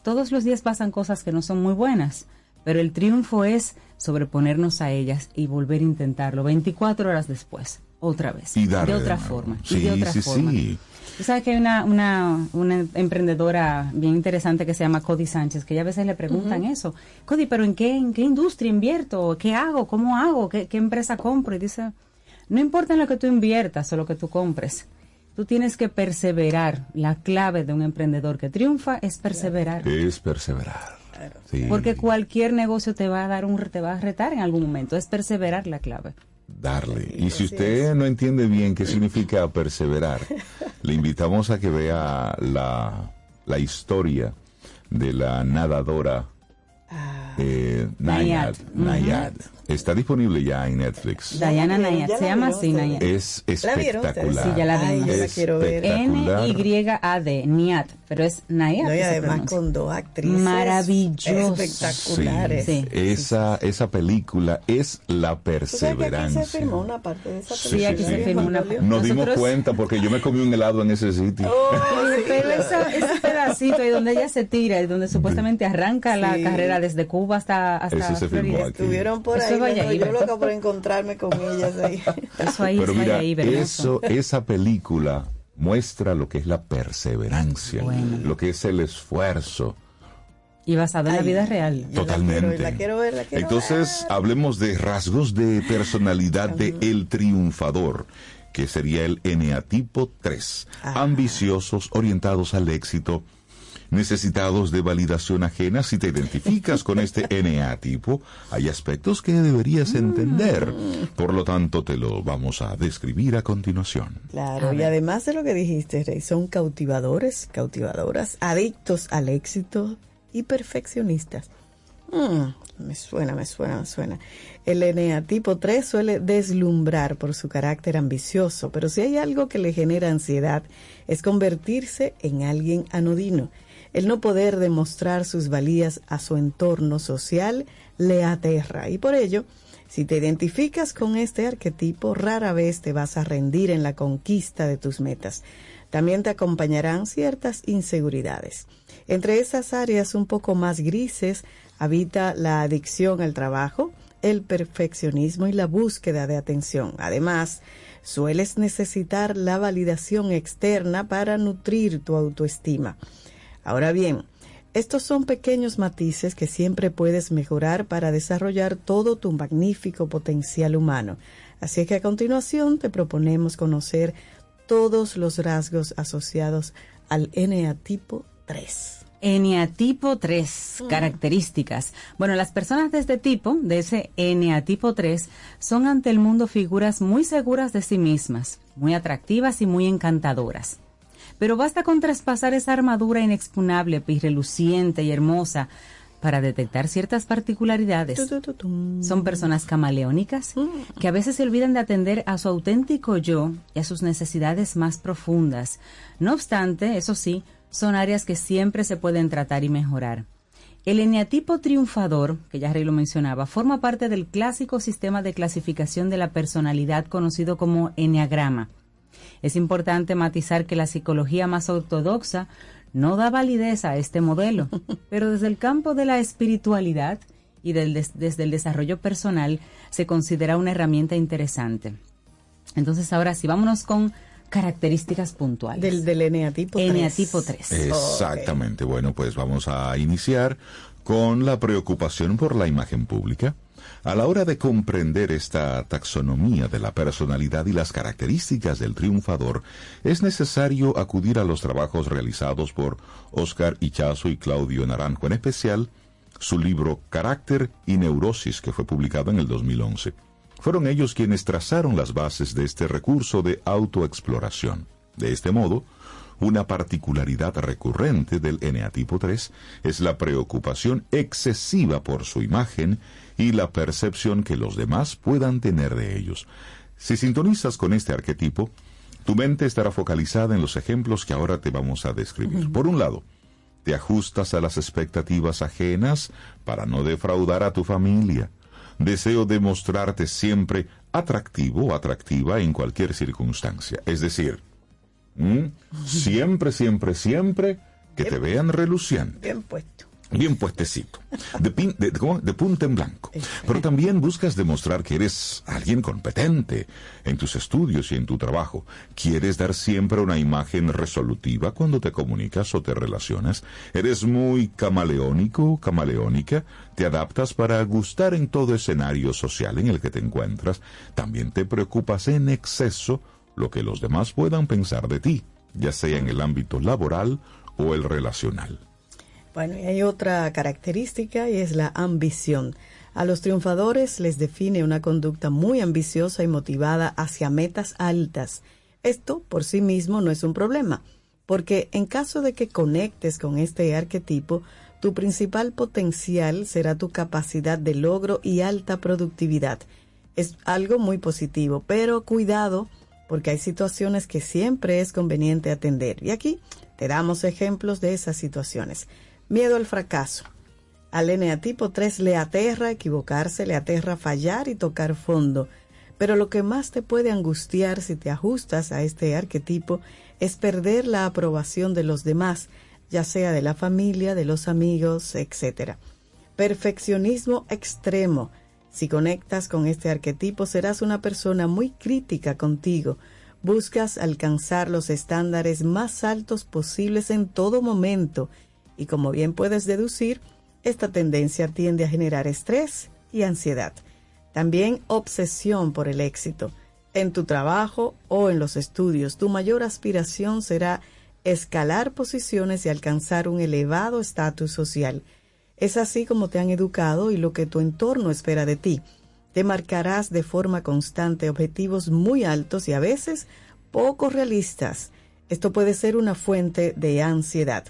Todos los días pasan cosas que no son muy buenas, pero el triunfo es sobreponernos a ellas y volver a intentarlo 24 horas después otra vez. Y darle de otra de nuevo. forma. Sí, y de otra sí, forma. sí. Tú sabes que hay una, una, una emprendedora bien interesante que se llama Cody Sánchez, que ella a veces le preguntan eso. Cody, ¿pero en qué, en qué industria invierto? ¿Qué hago? ¿Cómo hago? ¿Qué, qué empresa compro? Y dice, no importa en lo que tú inviertas o lo que tú compres. Tú tienes que perseverar. La clave de un emprendedor que triunfa es perseverar. Es perseverar. Sí. Porque cualquier negocio te va a dar un te va a retar en algún momento. Es perseverar la clave. Darle. Y si usted no entiende bien qué significa perseverar, le invitamos a que vea la, la historia de la nadadora eh, Nayad. Nayad. Nayad. Está disponible ya en Netflix. Diana ya se la llama así. Nayat. Es ¿La vieron ustedes? espectacular. Sí, ya la quiero ver. Espectacular. N-Y-A-D, Niat, pero es Nayat. No, y además con dos actrices Maravilloso. espectaculares. Sí. Esa, esa película es la ¿Tú sabes que aquí se perseverancia. filmó una parte de esa Sí, película? aquí se filmó una- Manolio? Nos dimos cuenta porque yo me comí un helado en ese sitio. Oye, pero esa- ese pedacito ahí donde ella se tira y donde supuestamente arranca la Sí. carrera desde Cuba hasta, hasta Ese se filmó aquí. Estuvieron por Eso ahí, bueno, yo loca por encontrarme con ellas ahí. [laughs] Eso ahí Pero está mira, ahí, eso, esa película muestra lo que es la perseverancia, Bueno. lo que es el esfuerzo. Y basado en la vida real. Yo la Totalmente. quiero, la quiero ver, la quiero Entonces, ver. hablemos de rasgos de personalidad de el triunfador, que sería el eneatipo 3. Ah. Ambiciosos, orientados al éxito, necesitados de validación ajena. Si te identificas con este [laughs] eneatipo, hay aspectos que deberías entender. Por lo tanto, te lo vamos a describir a continuación. Claro, A y además de lo que dijiste, Rey, son cautivadores, cautivadoras, adictos al éxito y perfeccionistas. Mm, me suena, me suena, me suena. El eneatipo 3 suele deslumbrar por su carácter ambicioso, pero si hay algo que le genera ansiedad es convertirse en alguien anodino. El no poder demostrar sus valías a su entorno social le aterra y por ello si te identificas con este arquetipo, rara vez te vas a rendir en la conquista de tus metas. También te acompañarán ciertas inseguridades. Entre esas áreas un poco más grises habita la adicción al trabajo, el perfeccionismo y la búsqueda de atención. Además, sueles necesitar la validación externa para nutrir tu autoestima. Ahora bien, estos son pequeños matices que siempre puedes mejorar para desarrollar todo tu magnífico potencial humano. Así que a continuación te proponemos conocer todos los rasgos asociados al eneatipo 3. Eneatipo 3, características. Bueno, las personas de este tipo, de ese eneatipo 3, son ante el mundo figuras muy seguras de sí mismas, muy atractivas y muy encantadoras. Pero basta con traspasar esa armadura inexpugnable, y reluciente y hermosa para detectar ciertas particularidades. Son personas camaleónicas que a veces se olvidan de atender a su auténtico yo y a sus necesidades más profundas. No obstante, eso sí, son áreas que siempre se pueden tratar y mejorar. El eneatipo triunfador, que ya Rey lo mencionaba, forma parte del clásico sistema de clasificación de la personalidad conocido como eneagrama. Es importante matizar que la psicología más ortodoxa no da validez a este modelo, [laughs] pero desde el campo de la espiritualidad y desde el desarrollo personal se considera una herramienta interesante. Entonces ahora sí, vámonos con características puntuales. Del, del eneatipo 3. Eneatipo 3. Exactamente. Bueno, pues vamos a iniciar con la preocupación por la imagen pública. A la hora de comprender esta taxonomía de la personalidad y las características del triunfador, es necesario acudir a los trabajos realizados por Oscar Ichazo y Claudio Naranjo, en especial su libro Carácter y Neurosis, que fue publicado en el 2011. Fueron ellos quienes trazaron las bases de este recurso de autoexploración. De este modo, una particularidad recurrente del eneatipo 3 es la preocupación excesiva por su imagen y la percepción que los demás puedan tener de ellos. Si sintonizas con este arquetipo, tu mente estará focalizada en los ejemplos que ahora te vamos a describir. Por un lado, te ajustas a las expectativas ajenas para no defraudar a tu familia. Deseo demostrarte siempre atractivo o atractiva en cualquier circunstancia. Es decir, siempre, siempre, siempre que te vean reluciente. Bien puesto bien puestecito, de, de, punta en blanco. Pero también buscas demostrar que eres alguien competente en tus estudios y en tu trabajo. Quieres dar siempre una imagen resolutiva cuando te comunicas o te relacionas. Eres muy camaleónico, camaleónica. Te adaptas para gustar en todo escenario social en el que te encuentras. También te preocupas en exceso lo que los demás puedan pensar de ti, ya sea en el ámbito laboral o el relacional. Bueno, y hay otra característica y es la ambición. A los triunfadores les define una conducta muy ambiciosa y motivada hacia metas altas. Esto por sí mismo no es un problema, porque en caso de que conectes con este arquetipo, tu principal potencial será tu capacidad de logro y alta productividad. Es algo muy positivo, pero cuidado, porque hay situaciones que siempre es conveniente atender. Y aquí te damos ejemplos de esas situaciones. Miedo al fracaso. Al eneatipo 3 le aterra equivocarse, le aterra fallar y tocar fondo. Pero lo que más te puede angustiar si te ajustas a este arquetipo es perder la aprobación de los demás, ya sea de la familia, de los amigos, etc. Perfeccionismo extremo. Si conectas con este arquetipo serás una persona muy crítica contigo. Buscas alcanzar los estándares más altos posibles en todo momento y como bien puedes deducir, esta tendencia tiende a generar estrés y ansiedad. También obsesión por el éxito. En tu trabajo o en los estudios, tu mayor aspiración será escalar posiciones y alcanzar un elevado estatus social. Es así como te han educado y lo que tu entorno espera de ti. Te marcarás de forma constante objetivos muy altos y a veces poco realistas. Esto puede ser una fuente de ansiedad.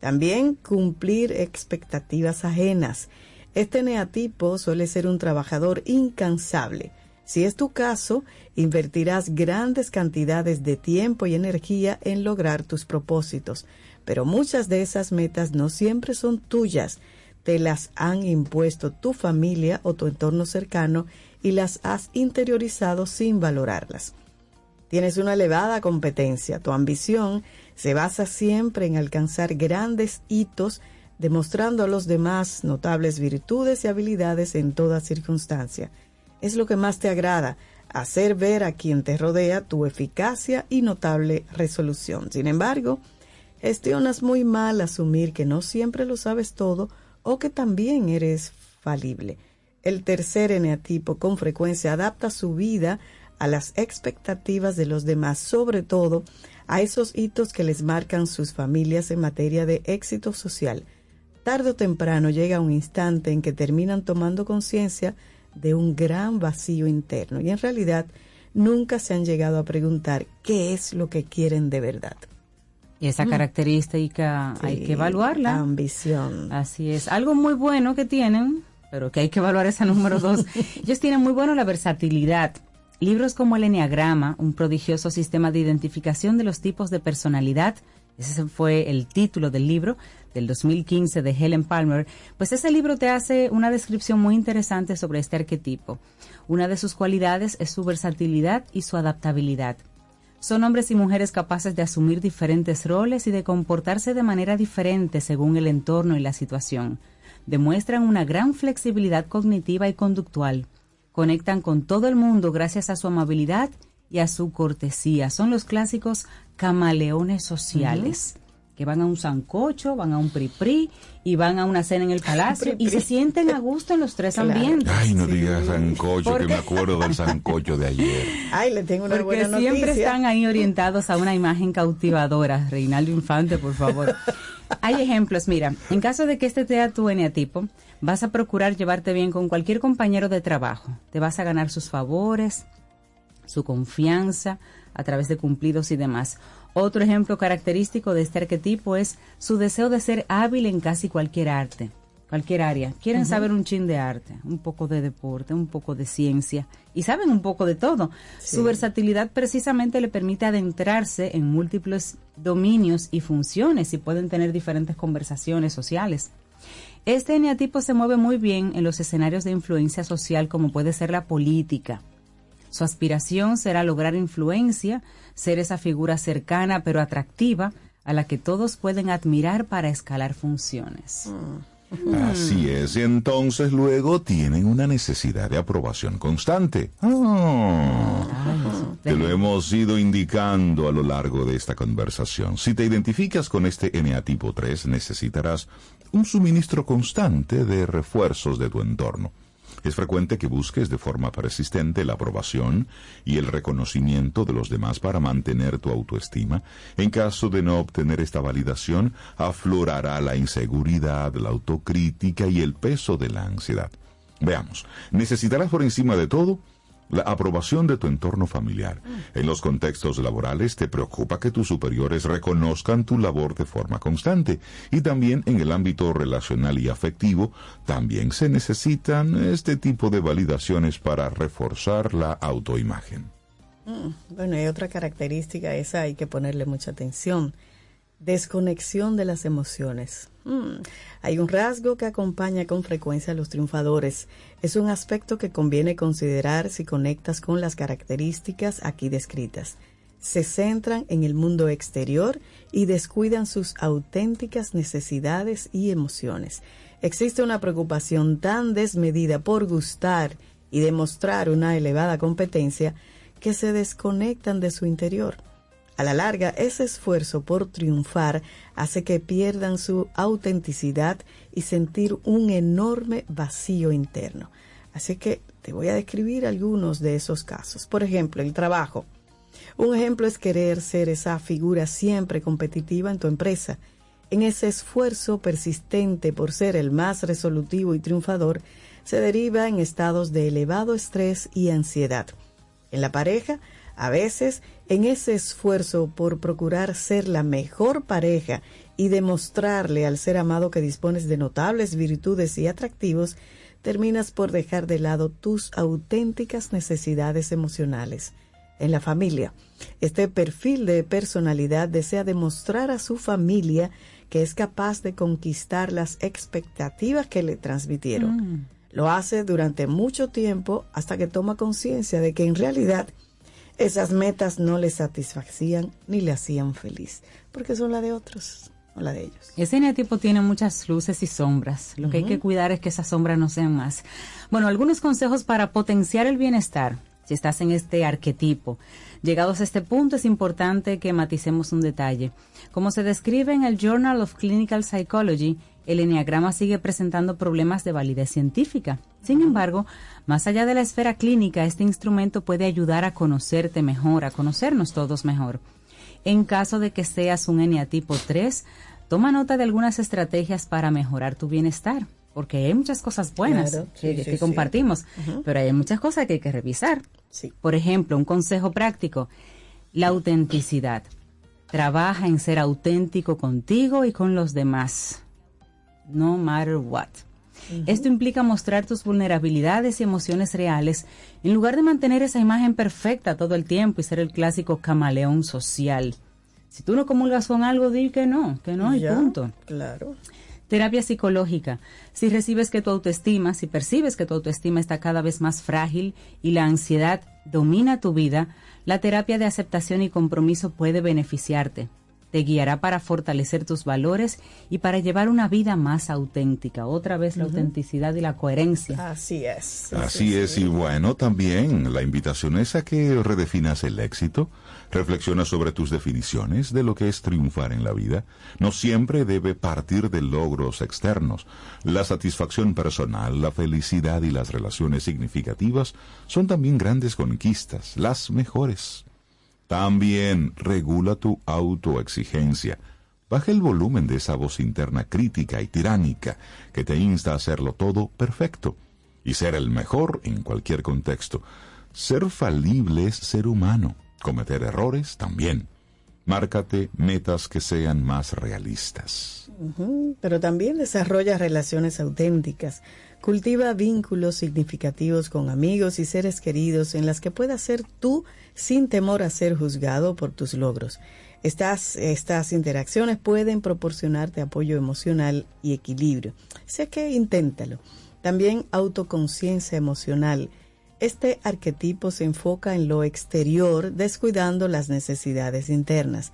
También cumplir expectativas ajenas. Este neatipo suele ser un trabajador incansable. Si es tu caso, invertirás grandes cantidades de tiempo y energía en lograr tus propósitos, pero muchas de esas metas no siempre son tuyas. Te las han impuesto tu familia o tu entorno cercano y las has interiorizado sin valorarlas. Tienes una elevada competencia, tu ambición se basa siempre en alcanzar grandes hitos, demostrando a los demás notables virtudes y habilidades en toda circunstancia. Es lo que más te agrada, hacer ver a quien te rodea tu eficacia y notable resolución. Sin embargo, gestionas muy mal asumir que no siempre lo sabes todo o que también eres falible. El tercer eneatipo con frecuencia adapta su vida a las expectativas de los demás, sobre todo a esos hitos que les marcan sus familias en materia de éxito social. Tarde o temprano llega un instante en que terminan tomando conciencia de un gran vacío interno y en realidad nunca se han llegado a preguntar qué es lo que quieren de verdad. Esa Mm. característica hay que evaluarla. Ambición. Así es. Algo muy bueno que tienen, pero que hay que evaluar esa número dos. [laughs] Ellos tienen muy bueno la versatilidad. Libros como el Enneagrama, un prodigioso sistema de identificación de los tipos de personalidad, ese fue el título del libro del 2015 de Helen Palmer, pues ese libro te hace una descripción muy interesante sobre este arquetipo. Una de sus cualidades es su versatilidad y su adaptabilidad. Son hombres y mujeres capaces de asumir diferentes roles y de comportarse de manera diferente según el entorno y la situación. Demuestran una gran flexibilidad cognitiva y conductual. Conectan con todo el mundo gracias a su amabilidad y a su cortesía. Son los clásicos camaleones sociales. Que van a un sancocho, van a un pri-pri y van a una cena en el palacio y se sienten a gusto en los tres Claro. ambientes. Ay, no digas sancocho, ¿Por que me acuerdo del sancocho de ayer. Ay, le tengo una Porque buena siempre noticia. están ahí orientados a una imagen cautivadora. Reinaldo Infante, por favor. Hay ejemplos, mira, en caso de que este sea tu eneatipo, vas a procurar llevarte bien con cualquier compañero de trabajo. Te vas a ganar sus favores, su confianza a través de cumplidos y demás. Otro ejemplo característico de este arquetipo es su deseo de ser hábil en casi cualquier arte, cualquier área. Quieren saber un chin de arte, un poco de deporte, un poco de ciencia y saben un poco de todo. Sí. Su versatilidad precisamente le permite adentrarse en múltiples dominios y funciones y pueden tener diferentes conversaciones sociales. Este eneatipo se mueve muy bien en los escenarios de influencia social como puede ser la política. Su aspiración será lograr influencia, ser esa figura cercana pero atractiva a la que todos pueden admirar para escalar funciones. Así es, y entonces luego tienen una necesidad de aprobación constante. Ah, te lo hemos ido indicando a lo largo de esta conversación. Si te identificas con este eneatipo 3, necesitarás un suministro constante de refuerzos de tu entorno. Es frecuente que busques de forma persistente la aprobación y el reconocimiento de los demás para mantener tu autoestima. En caso de no obtener esta validación, aflorará la inseguridad, la autocrítica y el peso de la ansiedad. Veamos, necesitarás por encima de todo la aprobación de tu entorno familiar. En los contextos laborales te preocupa que tus superiores reconozcan tu labor de forma constante y también en el ámbito relacional y afectivo también se necesitan este tipo de validaciones para reforzar la autoimagen. Mm, Bueno, hay otra característica, esa hay que ponerle mucha atención. Desconexión de las emociones. Mm, Hay un rasgo que acompaña con frecuencia a los triunfadores. Es un aspecto que conviene considerar si conectas con las características aquí descritas. Se centran en el mundo exterior y descuidan sus auténticas necesidades y emociones. Existe una preocupación tan desmedida por gustar y demostrar una elevada competencia que se desconectan de su interior. A la larga, ese esfuerzo por triunfar hace que pierdan su autenticidad y sentir un enorme vacío interno. Así que te voy a describir algunos de esos casos. Por ejemplo, el trabajo. Un ejemplo es querer ser esa figura siempre competitiva en tu empresa. En ese esfuerzo persistente por ser el más resolutivo y triunfador, se deriva en estados de elevado estrés y ansiedad. En la pareja, a veces, en ese esfuerzo por procurar ser la mejor pareja y demostrarle al ser amado que dispones de notables virtudes y atractivos, terminas por dejar de lado tus auténticas necesidades emocionales. En la familia, este perfil de personalidad desea demostrar a su familia que es capaz de conquistar las expectativas que le transmitieron. Mm. Lo hace durante mucho tiempo hasta que toma conciencia de que en realidad esas metas no le satisfacían ni le hacían feliz, porque son la de otros, no la de ellos. Ese eneatipo tiene muchas luces y sombras. Lo que hay que cuidar es que esas sombras no sean más. Bueno, algunos consejos para potenciar el bienestar, si estás en este arquetipo. Llegados a este punto, es importante que maticemos un detalle. Como se describe en el Journal of Clinical Psychology, el enneagrama sigue presentando problemas de validez científica. Sin embargo, más allá de la esfera clínica, este instrumento puede ayudar a conocerte mejor, a conocernos todos mejor. En caso de que seas un eneatipo 3, toma nota de algunas estrategias para mejorar tu bienestar, porque hay muchas cosas buenas Claro, que, sí, sí. compartimos, pero hay muchas cosas que hay que revisar. Sí. Por ejemplo, un consejo práctico, la autenticidad. Trabaja en ser auténtico contigo y con los demás. No matter what. Esto implica mostrar tus vulnerabilidades y emociones reales en lugar de mantener esa imagen perfecta todo el tiempo y ser el clásico camaleón social. Si tú no comulgas con algo, di que no, que no y punto. Claro. Terapia psicológica. Si recibes que tu autoestima, si percibes que tu autoestima está cada vez más frágil y la ansiedad domina tu vida, la terapia de aceptación y compromiso puede beneficiarte. Te guiará para fortalecer tus valores y para llevar una vida más auténtica. Otra vez la autenticidad y la coherencia. Así es. sí, Así sí, es, sí. y bueno, también la invitación es a que redefinas el éxito, reflexiona sobre tus definiciones de lo que es triunfar en la vida. No siempre debe partir de logros externos. La satisfacción personal, la felicidad y las relaciones significativas son también grandes conquistas, las mejores. También regula tu autoexigencia. Baja el volumen de esa voz interna crítica y tiránica que te insta a hacerlo todo perfecto y ser el mejor en cualquier contexto. Ser falible es ser humano. Cometer errores también. Márcate metas que sean más realistas. Pero también desarrolla relaciones auténticas. Cultiva vínculos significativos con amigos y seres queridos en las que puedas ser tú sin temor a ser juzgado por tus logros. Estas, estas interacciones pueden proporcionarte apoyo emocional y equilibrio. Sé que inténtalo. También autoconciencia emocional. Este arquetipo se enfoca en lo exterior, descuidando las necesidades internas.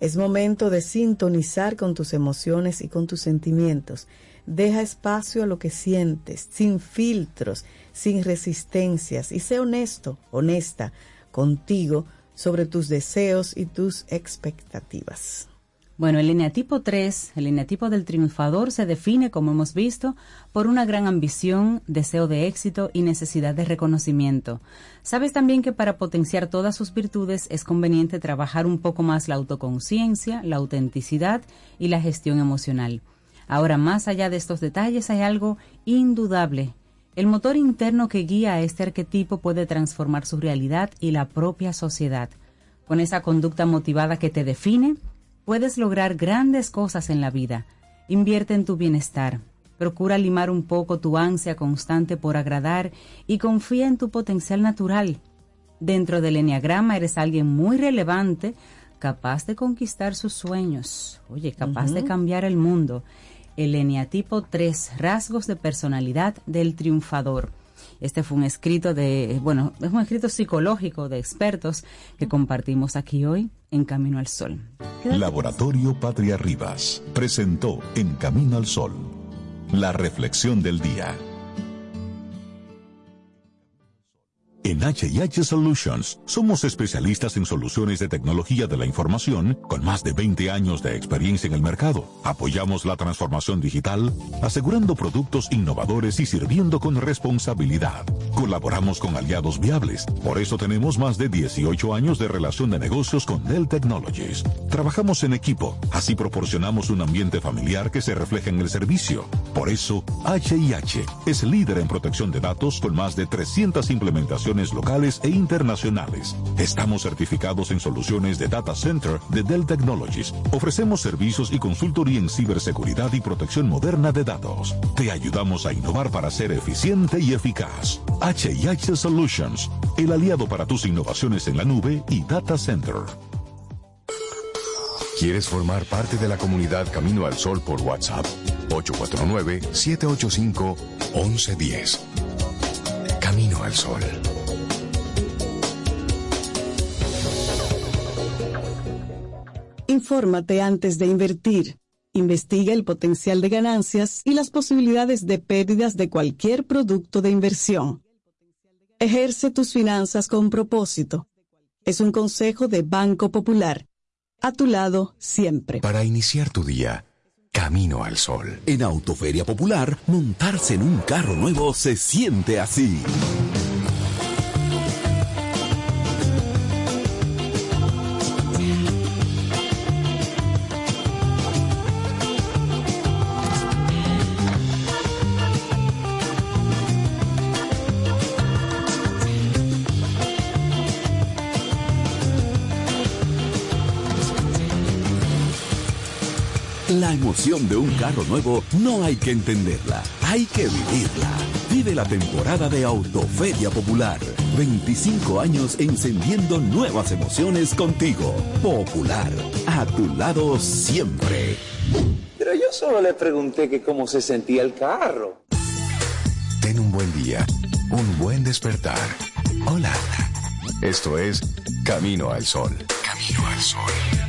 Es momento de sintonizar con tus emociones y con tus sentimientos. Deja espacio a lo que sientes, sin filtros, sin resistencias, y sé honesto, honesta contigo sobre tus deseos y tus expectativas. Bueno, el eneatipo 3, el eneatipo del triunfador, se define, como hemos visto, por una gran ambición, deseo de éxito y necesidad de reconocimiento. Sabes también que para potenciar todas sus virtudes es conveniente trabajar un poco más la autoconciencia, la autenticidad y la gestión emocional. Ahora, más allá de estos detalles, hay algo indudable. El motor interno que guía a este arquetipo puede transformar su realidad y la propia sociedad. Con esa conducta motivada que te define, puedes lograr grandes cosas en la vida. Invierte en tu bienestar. Procura limar un poco tu ansia constante por agradar y confía en tu potencial natural. Dentro del enneagrama eres alguien muy relevante, capaz de conquistar sus sueños. Oye, capaz de cambiar el mundo. El eneatipo 3, rasgos de personalidad del triunfador. Este fue un escrito de, bueno, es un escrito psicológico de expertos que compartimos aquí hoy en Camino al Sol. Laboratorio Patria Rivas presentó En Camino al Sol, la reflexión del día. En HH Solutions somos especialistas en soluciones de tecnología de la información con más de 20 años de experiencia en el mercado. Apoyamos la transformación digital, asegurando productos innovadores y sirviendo con responsabilidad. Colaboramos con aliados viables, por eso tenemos más de 18 años de relación de negocios con Dell Technologies. Trabajamos en equipo, así proporcionamos un ambiente familiar que se refleja en el servicio. Por eso, HIH es líder en protección de datos con más de 300 implementaciones locales e internacionales. Estamos certificados en soluciones de Data Center de Dell Technologies. Ofrecemos servicios y consultoría en ciberseguridad y protección moderna de datos. Te ayudamos a innovar para ser eficiente y eficaz. HIH Solutions, el aliado para tus innovaciones en la nube y Data Center. ¿Quieres formar parte de la comunidad Camino al Sol por WhatsApp? 849-785-1110. Camino al Sol. Infórmate antes de invertir. Investiga el potencial de ganancias y las posibilidades de pérdidas de cualquier producto de inversión. Ejerce tus finanzas con propósito. Es un consejo de Banco Popular. A tu lado siempre. Para iniciar tu día, Camino al Sol. En Autoferia Popular, montarse en un carro nuevo se siente así. Emoción de un carro nuevo no hay que entenderla, hay que vivirla. Vive la temporada de Autoferia Popular. 25 años encendiendo nuevas emociones contigo. Popular, a tu lado siempre. Pero yo solo le pregunté que cómo se sentía el carro. Ten un buen día, un buen despertar. Hola. Esto es Camino al Sol. Camino al Sol.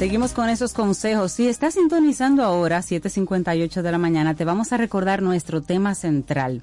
Seguimos con esos consejos. Si estás sintonizando ahora, 7.58 de la mañana, te vamos a recordar nuestro tema central.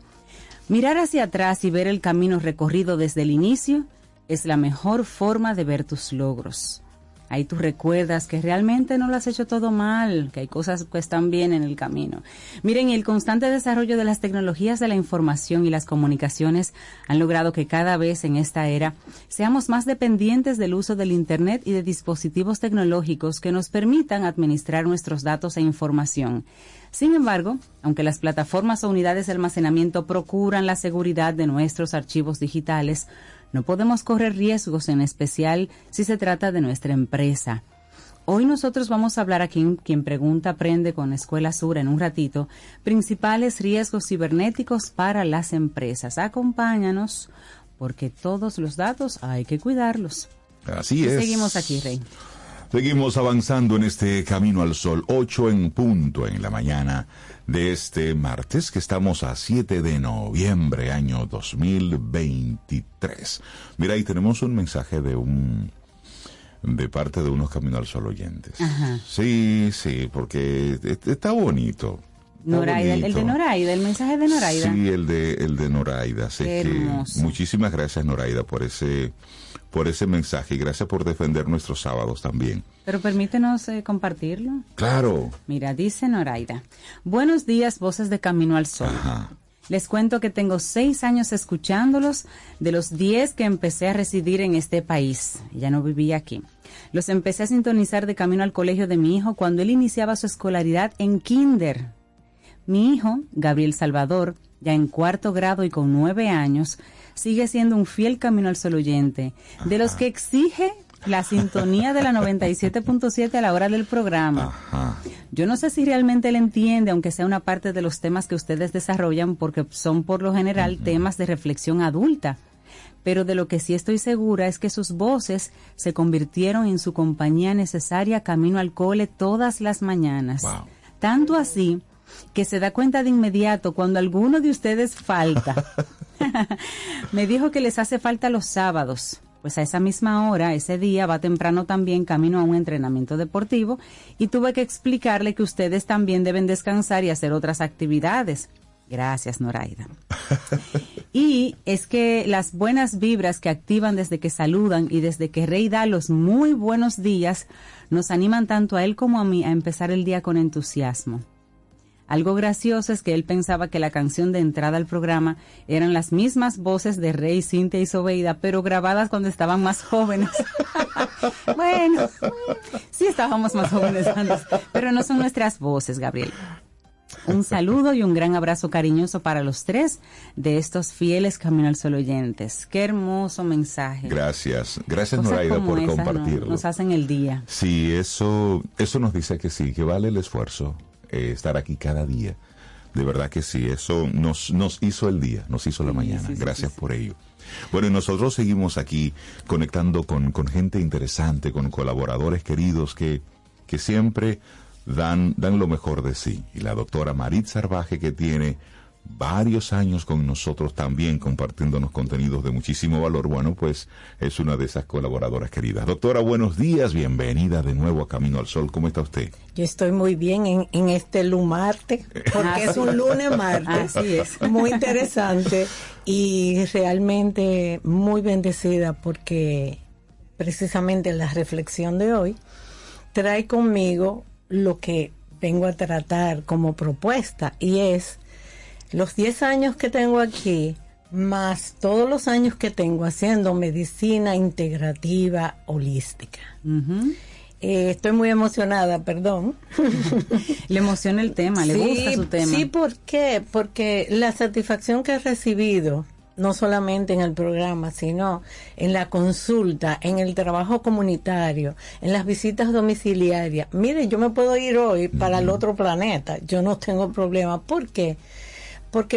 Mirar hacia atrás y ver el camino recorrido desde el inicio es la mejor forma de ver tus logros. Ahí tú recuerdas que realmente no lo has hecho todo mal, que hay cosas que están bien en el camino. Miren, el constante desarrollo de las tecnologías de la información y las comunicaciones han logrado que cada vez en esta era seamos más dependientes del uso del Internet y de dispositivos tecnológicos que nos permitan administrar nuestros datos e información. Sin embargo, aunque las plataformas o unidades de almacenamiento procuran la seguridad de nuestros archivos digitales, no podemos correr riesgos, en especial si se trata de nuestra empresa. Hoy nosotros vamos a hablar aquí, quien pregunta aprende con Escuela Sur en un ratito, principales riesgos cibernéticos para las empresas. Acompáñanos porque todos los datos hay que cuidarlos. Así Y es. Seguimos aquí, Rey. Seguimos avanzando en este camino al sol, 8 en punto en la mañana de este martes, que estamos a 7 de noviembre, año 2023. Mira, ahí tenemos un mensaje de un de parte de unos Camino al Sol oyentes. Ajá. Sí, sí, porque est- está bonito. Noraida, el, de. Noraida, el mensaje de Noraida. Sí, el de el de Noraida. Así que muchísimas gracias Noraida por ese por ese mensaje y gracias por defender nuestros sábados también. Pero permítenos eh, compartirlo. Claro. Mira, dice Noraida. Buenos días, voces de Camino al Sol. Les cuento que tengo seis años escuchándolos de los diez que empecé a residir en este país. Ya no vivía aquí. Los empecé a sintonizar de camino al colegio de mi hijo cuando él iniciaba su escolaridad en kinder. Mi hijo, Gabriel Salvador, ya en cuarto grado y con nueve años, sigue siendo un fiel camino al sol oyente, de los que exige la sintonía de la 97.7 a la hora del programa. Yo no sé si realmente él entiende, aunque sea una parte de los temas que ustedes desarrollan, porque son por lo general temas de reflexión adulta. Pero de lo que sí estoy segura es que sus voces se convirtieron en su compañía necesaria camino al cole todas las mañanas. Tanto así que se da cuenta de inmediato cuando alguno de ustedes falta. [laughs] Me dijo que les hace falta los sábados. Pues a esa misma hora, ese día, va temprano también camino a un entrenamiento deportivo y tuve que explicarle que ustedes también deben descansar y hacer otras actividades. Gracias, Noraida. [laughs] Y es que las buenas vibras que activan desde que saludan y desde que Rey da los muy buenos días nos animan tanto a él como a mí a empezar el día con entusiasmo. Algo gracioso es que él pensaba que la canción de entrada al programa eran las mismas voces de Rey, Cintia y Sobeida, pero grabadas cuando estaban más jóvenes. [laughs] bueno, sí estábamos más jóvenes antes, pero no son nuestras voces, Gabriel. Un saludo y un gran abrazo cariñoso para los tres de estos fieles Camino al Sol oyentes. Qué hermoso mensaje. Gracias. Gracias Cosas Noraida por esas, ¿no? compartirlo. Nos hacen el día. Sí, eso, eso nos dice que sí, que vale el esfuerzo eh, estar aquí cada día. De verdad que sí, eso nos, nos hizo el día, nos hizo la mañana. sí, sí, Gracias por ello. Bueno, y nosotros seguimos aquí conectando con, con gente interesante, con colaboradores queridos que, que siempre dan, dan lo mejor de sí. Y la doctora Marit Sarvaje, que tiene varios años con nosotros también compartiéndonos contenidos de muchísimo valor, bueno, pues es una de esas colaboradoras queridas. Doctora, buenos días, bienvenida de nuevo a Camino al Sol. ¿Cómo está usted? Yo estoy muy bien en, en este lumarte, porque es un lunes martes. [laughs] Así es. Muy interesante y realmente muy bendecida porque precisamente la reflexión de hoy, trae conmigo lo que vengo a tratar como propuesta y es los 10 años que tengo aquí, más todos los años que tengo haciendo medicina integrativa holística. Eh, estoy muy emocionada, perdón. [laughs] le emociona el tema, le gusta su tema. Sí, ¿por qué? Porque la satisfacción que he recibido, no solamente en el programa, sino en la consulta, en el trabajo comunitario, en las visitas domiciliarias. Mire, yo me puedo ir hoy para el otro planeta, yo no tengo problema. ¿Por qué? Porque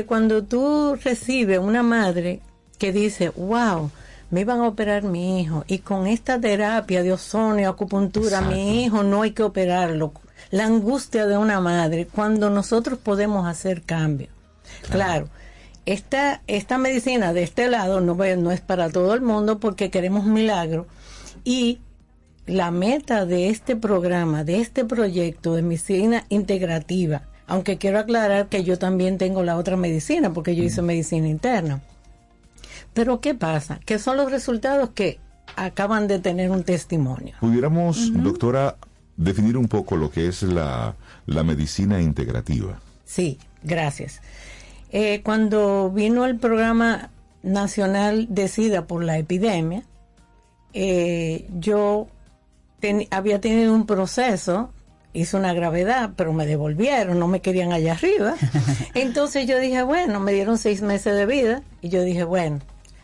cuando tú recibes una madre que dice, wow, me iban a operar mi hijo y con esta terapia de ozono y acupuntura mi hijo no hay que operarlo. La angustia de una madre cuando nosotros podemos hacer cambio. Claro, esta, esta medicina de este lado no, no es para todo el mundo porque queremos milagro y la meta de este programa, de este proyecto de medicina integrativa, aunque quiero aclarar que yo también tengo la otra medicina porque yo hice medicina interna pero ¿qué pasa? Que son los resultados que acaban de tener un testimonio. Pudiéramos, doctora, definir un poco lo que es la, medicina integrativa. Sí, gracias. Eh, cuando vino el programa nacional Decida por la epidemia, eh, yo había tenido un proceso, hice una gravedad, pero me devolvieron, no me querían allá arriba. [laughs] Entonces yo dije, bueno, me dieron seis meses de vida y yo dije, bueno,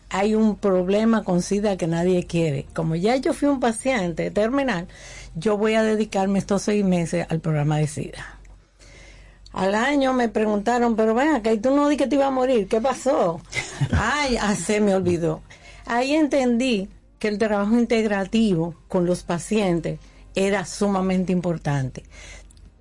hay un problema con SIDA que nadie quiere. Como ya yo fui un paciente terminal, yo voy a dedicarme estos seis meses al programa de SIDA. Al año me preguntaron, pero ven acá, ¿y tú no di que te iba a morir? ¿Qué pasó? [laughs] Ay, ah, se me olvidó. Ahí entendí que el trabajo integrativo con los pacientes era sumamente importante.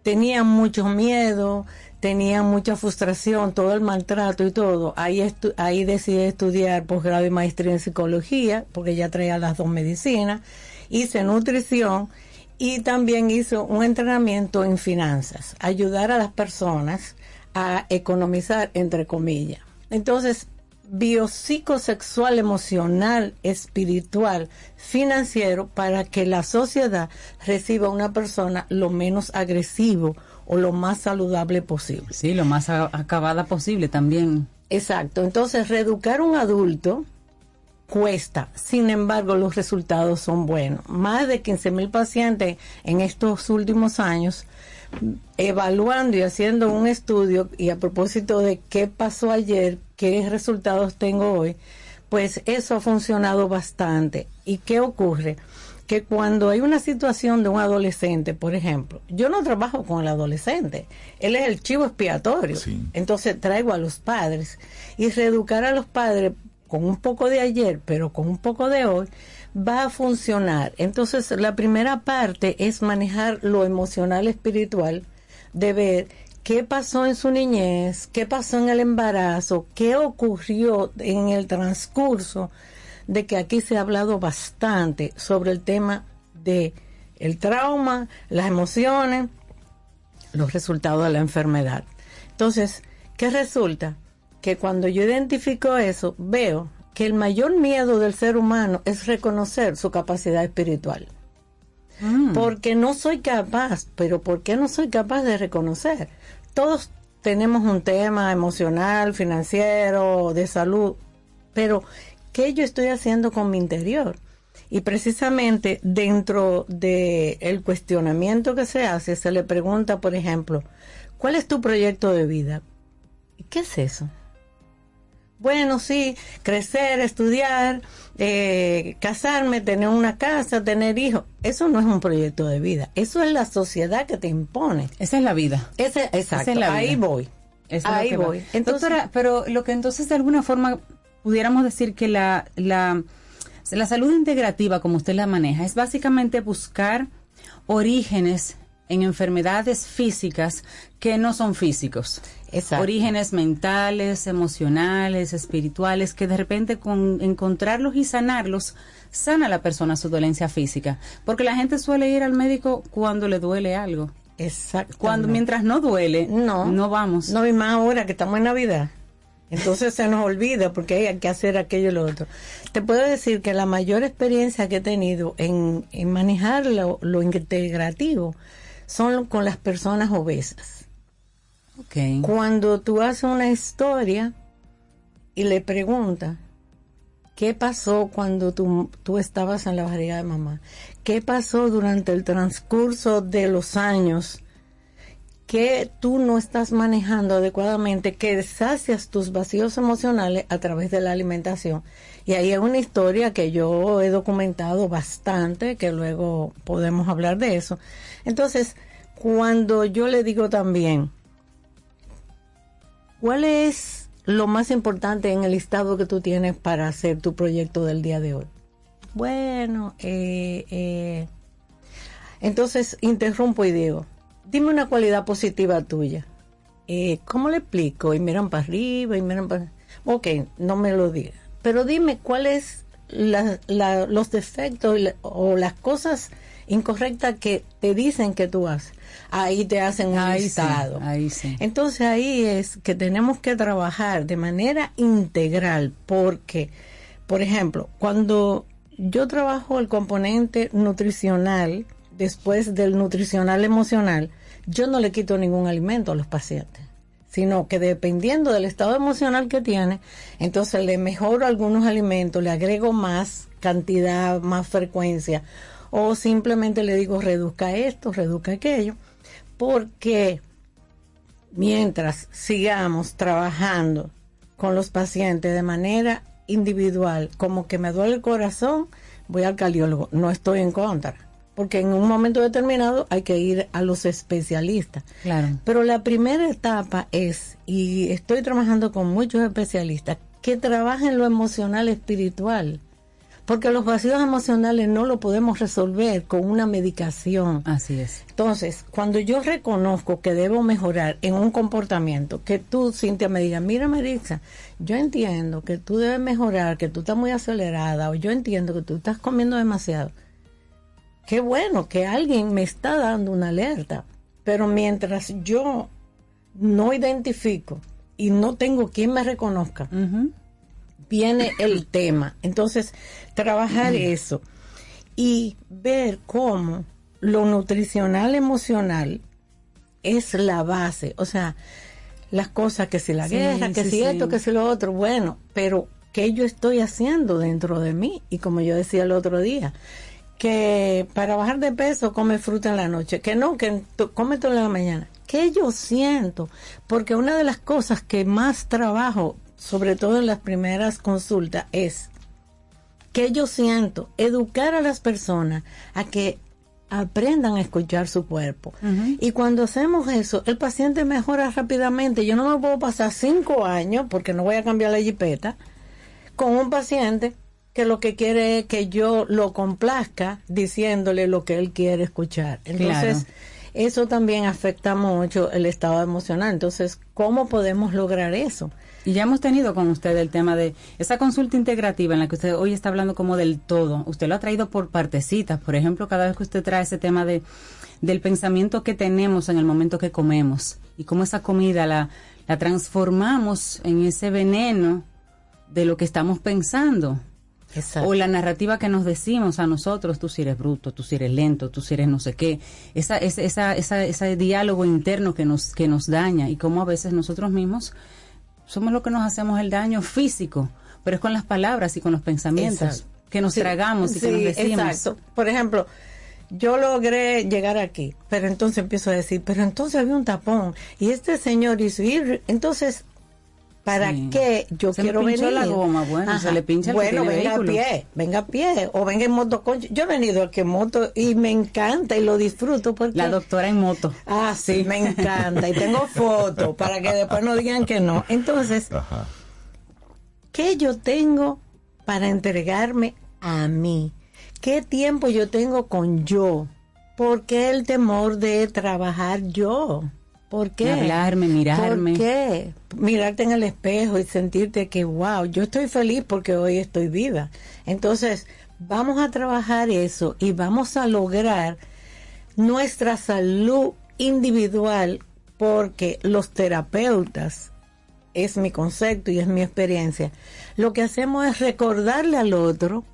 Tenía mucho miedo, tenía mucha frustración, todo el maltrato y todo. Ahí, ahí decidí estudiar posgrado y maestría en psicología, porque ya traía las dos medicinas. Hice nutrición y también hice un entrenamiento en finanzas, ayudar a las personas a economizar, entre comillas. Entonces, biopsicosexual, emocional, espiritual, financiero, para que la sociedad reciba una persona lo menos agresivo o lo más saludable posible. Sí, lo más acabada posible también. Exacto. Entonces, reeducar un adulto cuesta, sin embargo, los resultados son buenos. Más de 15 mil pacientes en estos últimos años, evaluando y haciendo un estudio, y a propósito de qué pasó ayer, qué resultados tengo hoy, pues eso ha funcionado bastante. ¿Y qué ocurre? que cuando hay una situación de un adolescente, por ejemplo, yo no trabajo con el adolescente, él es el chivo expiatorio, entonces traigo a los padres y reeducar a los padres con un poco de ayer, pero con un poco de hoy, va a funcionar. Entonces, la primera parte es manejar lo emocional espiritual, de ver qué pasó en su niñez, qué pasó en el embarazo, qué ocurrió en el transcurso de que aquí se ha hablado bastante sobre el tema de el trauma, las emociones, los resultados de la enfermedad. Entonces, ¿qué resulta? Que cuando yo identifico eso, veo que el mayor miedo del ser humano es reconocer su capacidad espiritual. Mm. Porque no soy capaz, pero ¿por qué no soy capaz de reconocer? Todos tenemos un tema emocional, financiero, de salud, pero ¿Qué yo estoy haciendo con mi interior? Y precisamente dentro del el cuestionamiento que se hace, se le pregunta, por ejemplo, ¿cuál es tu proyecto de vida? ¿Qué es eso? Bueno, sí, crecer, estudiar, eh, casarme, tener una casa, tener hijos. Eso no es un proyecto de vida. Eso es la sociedad que te impone. Esa es la vida. Ese, exacto. Ahí voy. Ahí voy. Entonces, pero lo que entonces de alguna forma pudiéramos decir que la, la, la salud integrativa, como usted la maneja, es básicamente buscar orígenes en enfermedades físicas que no son físicos. Orígenes mentales, emocionales, espirituales, que de repente con encontrarlos y sanarlos, sana a la persona su dolencia física. Porque la gente suele ir al médico cuando le duele algo. Exacto. Cuando mientras no duele, no, no vamos. No, y más ahora que estamos en Navidad Entonces se nos olvida porque hay que hacer aquello y lo otro. Te puedo decir que la mayor experiencia que he tenido en, en manejar lo, lo integrativo son con las personas obesas. Cuando tú haces una historia y le preguntas, ¿qué pasó cuando tú, tú estabas en la barriga de mamá? ¿Qué pasó durante el transcurso de los años que tú no estás manejando adecuadamente, que sacias tus vacíos emocionales a través de la alimentación? Y ahí es una historia que yo he documentado bastante, que luego podemos hablar de eso. Entonces, cuando yo le digo también, ¿cuál es lo más importante en el listado que tú tienes para hacer tu proyecto del día de hoy? Bueno, eh, eh, entonces interrumpo y digo, dime una cualidad positiva tuya. Eh, ¿Cómo le explico? Y miran para arriba y miran para... Ok, no me lo digas. Pero dime cuáles la, la, los defectos o las cosas incorrectas que te dicen que tú haces. Ahí te hacen un Ahí sí, listado. ahí sí. Entonces ahí es que tenemos que trabajar de manera integral porque, por ejemplo, cuando yo trabajo el componente nutricional después del nutricional emocional, yo no le quito ningún alimento a los pacientes, sino que dependiendo del estado emocional que tiene, entonces le mejoro algunos alimentos, le agrego más cantidad, más frecuencia, o simplemente le digo reduzca esto, reduzca aquello, porque mientras sigamos trabajando con los pacientes de manera individual, como que me duele el corazón, voy al cardiólogo, no estoy en contra, porque en un momento determinado hay que ir a los especialistas. Claro. Pero la primera etapa es, y estoy trabajando con muchos especialistas, que trabajen lo emocional espiritual, porque los vacíos emocionales no lo podemos resolver con una medicación. Así es. Entonces, cuando yo reconozco que debo mejorar en un comportamiento, que tú, Cintia, me digas, mira, Marisa, yo entiendo que tú debes mejorar, que tú estás muy acelerada, o yo entiendo que tú estás comiendo demasiado. Qué bueno que alguien me está dando una alerta, pero mientras yo no identifico y no tengo quien me reconozca, viene el tema. Entonces, trabajar eso y ver cómo lo nutricional emocional es la base. O sea, las cosas que si la Sí, guerra, que sí, si sí. esto, que si lo otro, bueno, pero ¿qué yo estoy haciendo dentro de mí? Y como yo decía el otro día, que para bajar de peso come fruta en la noche, que no, que come todo en la mañana. ¿Qué yo siento? Porque una de las cosas que más trabajo, sobre todo en las primeras consultas, es que yo siento, educar a las personas a que aprendan a escuchar su cuerpo. Y cuando hacemos eso, el paciente mejora rápidamente. Yo no me puedo pasar cinco años, porque no voy a cambiar la jipeta, con un paciente que lo que quiere es que yo lo complazca diciéndole lo que él quiere escuchar. Entonces, Claro. eso también afecta mucho el estado emocional. Entonces, ¿cómo podemos lograr eso? Y ya hemos tenido con usted el tema de esa consulta integrativa en la que usted hoy está hablando como del todo. Usted lo ha traído por partecitas. Por ejemplo, cada vez que usted trae ese tema de del pensamiento que tenemos en el momento que comemos y cómo esa comida la, la transformamos en ese veneno de lo que estamos pensando. Exacto. O la narrativa que nos decimos a nosotros, tú si eres bruto, tú si eres lento, tú si eres no sé qué. Esa, esa, esa, esa- ese diálogo interno que nos, que nos daña y cómo a veces nosotros mismos somos los que nos hacemos el daño físico, pero es con las palabras y con los pensamientos Exacto. que nos Sí, tragamos y que nos decimos. Exacto. Por ejemplo, yo logré llegar aquí, pero entonces empiezo a decir, pero entonces había un tapón y este señor hizo ir, entonces ¿para Sí. qué yo Se quiero venir? la goma, bueno, se le pincha el Bueno, venga vehículo. a pie, venga a pie o venga en motoconcho. Yo he venido aquí en moto y me encanta y lo disfruto porque La doctora en moto. Ah, sí, me encanta y tengo fotos para que después no digan que no. Entonces, Ajá. ¿qué yo tengo para entregarme a mí? ¿Qué tiempo yo tengo con yo? ¿Por qué el temor de trabajar yo? ¿Por qué? Hablarme, mirarme. ¿Por qué? Mirarte en el espejo y sentirte que, wow, yo estoy feliz porque hoy estoy viva. Entonces, vamos a trabajar eso y vamos a lograr nuestra salud individual porque los terapeutas es mi concepto y es mi experiencia, lo que hacemos es recordarle al otro